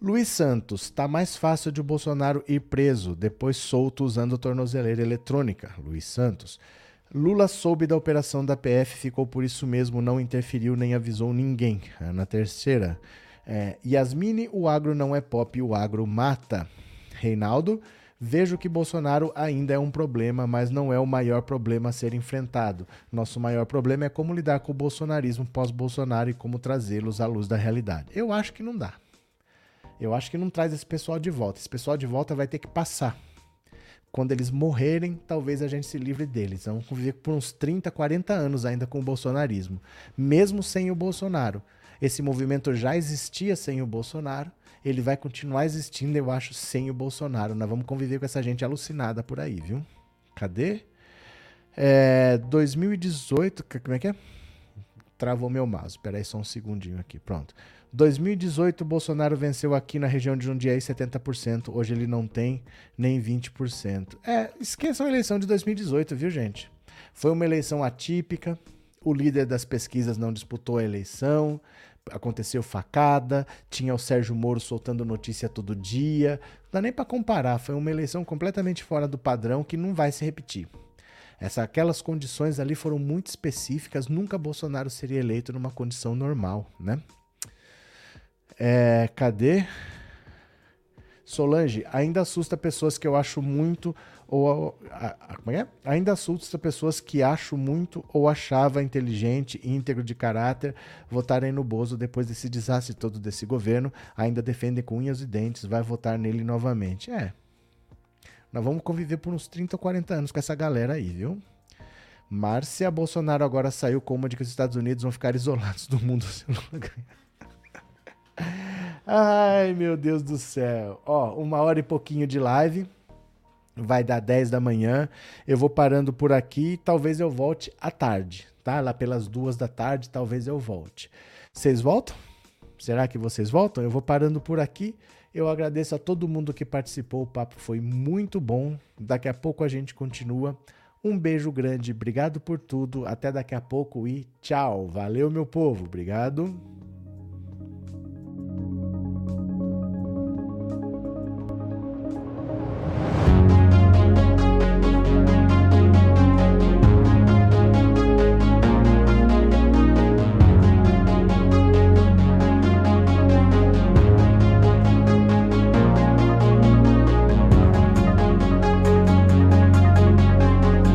Luiz Santos, está mais fácil de o Bolsonaro ir preso, depois solto usando tornozeleira eletrônica. Luiz Santos. Lula soube da operação da PF, ficou por isso mesmo, não interferiu nem avisou ninguém. É, na terceira, é, Yasmine, o agro não é pop, o agro mata. Reinaldo, vejo que Bolsonaro ainda é um problema, mas não é o maior problema a ser enfrentado. Nosso maior problema é como lidar com o bolsonarismo pós-Bolsonaro e como trazê-los à luz da realidade. Eu acho que não dá. Eu acho que não traz esse pessoal de volta. Esse pessoal de volta vai ter que passar quando eles morrerem, talvez a gente se livre deles. Vamos conviver por uns 30, 40 anos ainda com o bolsonarismo. Mesmo sem o Bolsonaro. Esse movimento já existia sem o Bolsonaro. Ele vai continuar existindo, eu acho, sem o Bolsonaro. Nós vamos conviver com essa gente alucinada por aí, viu? Cadê? É, 2018. Como é que é? Travou meu mouse. Espera aí só um segundinho aqui. Pronto. 2018, Bolsonaro venceu aqui na região de Jundiaí 70%. Hoje ele não tem nem 20%. É, esqueçam a eleição de 2018, viu, gente? Foi uma eleição atípica. O líder das pesquisas não disputou a eleição. Aconteceu facada. Tinha o Sérgio Moro soltando notícia todo dia. Não dá nem para comparar. Foi uma eleição completamente fora do padrão que não vai se repetir. Essa, aquelas condições ali foram muito específicas. Nunca Bolsonaro seria eleito numa condição normal, né? É, cadê? Solange, ainda assusta pessoas que eu acho muito ou como é? Ainda assusta pessoas que acho muito ou achava inteligente, íntegro de caráter, votarem no Bozo depois desse desastre todo desse governo, ainda defendem com unhas e dentes, vai votar nele novamente. É. Nós vamos conviver por uns 30 ou 40 anos com essa galera aí, viu? Márcia Bolsonaro agora saiu com uma de que os Estados Unidos vão ficar isolados do mundo [laughs] se não ganhar. Ai, meu Deus do céu. Ó, uma hora e pouquinho de live. Vai dar 10 da manhã. Eu vou parando por aqui. Talvez eu volte à tarde, tá? Lá pelas duas da tarde, talvez eu volte. Vocês voltam? Será que vocês voltam? Eu vou parando por aqui. Eu agradeço a todo mundo que participou. O papo foi muito bom. Daqui a pouco a gente continua. Um beijo grande. Obrigado por tudo. Até daqui a pouco e tchau. Valeu, meu povo. Obrigado.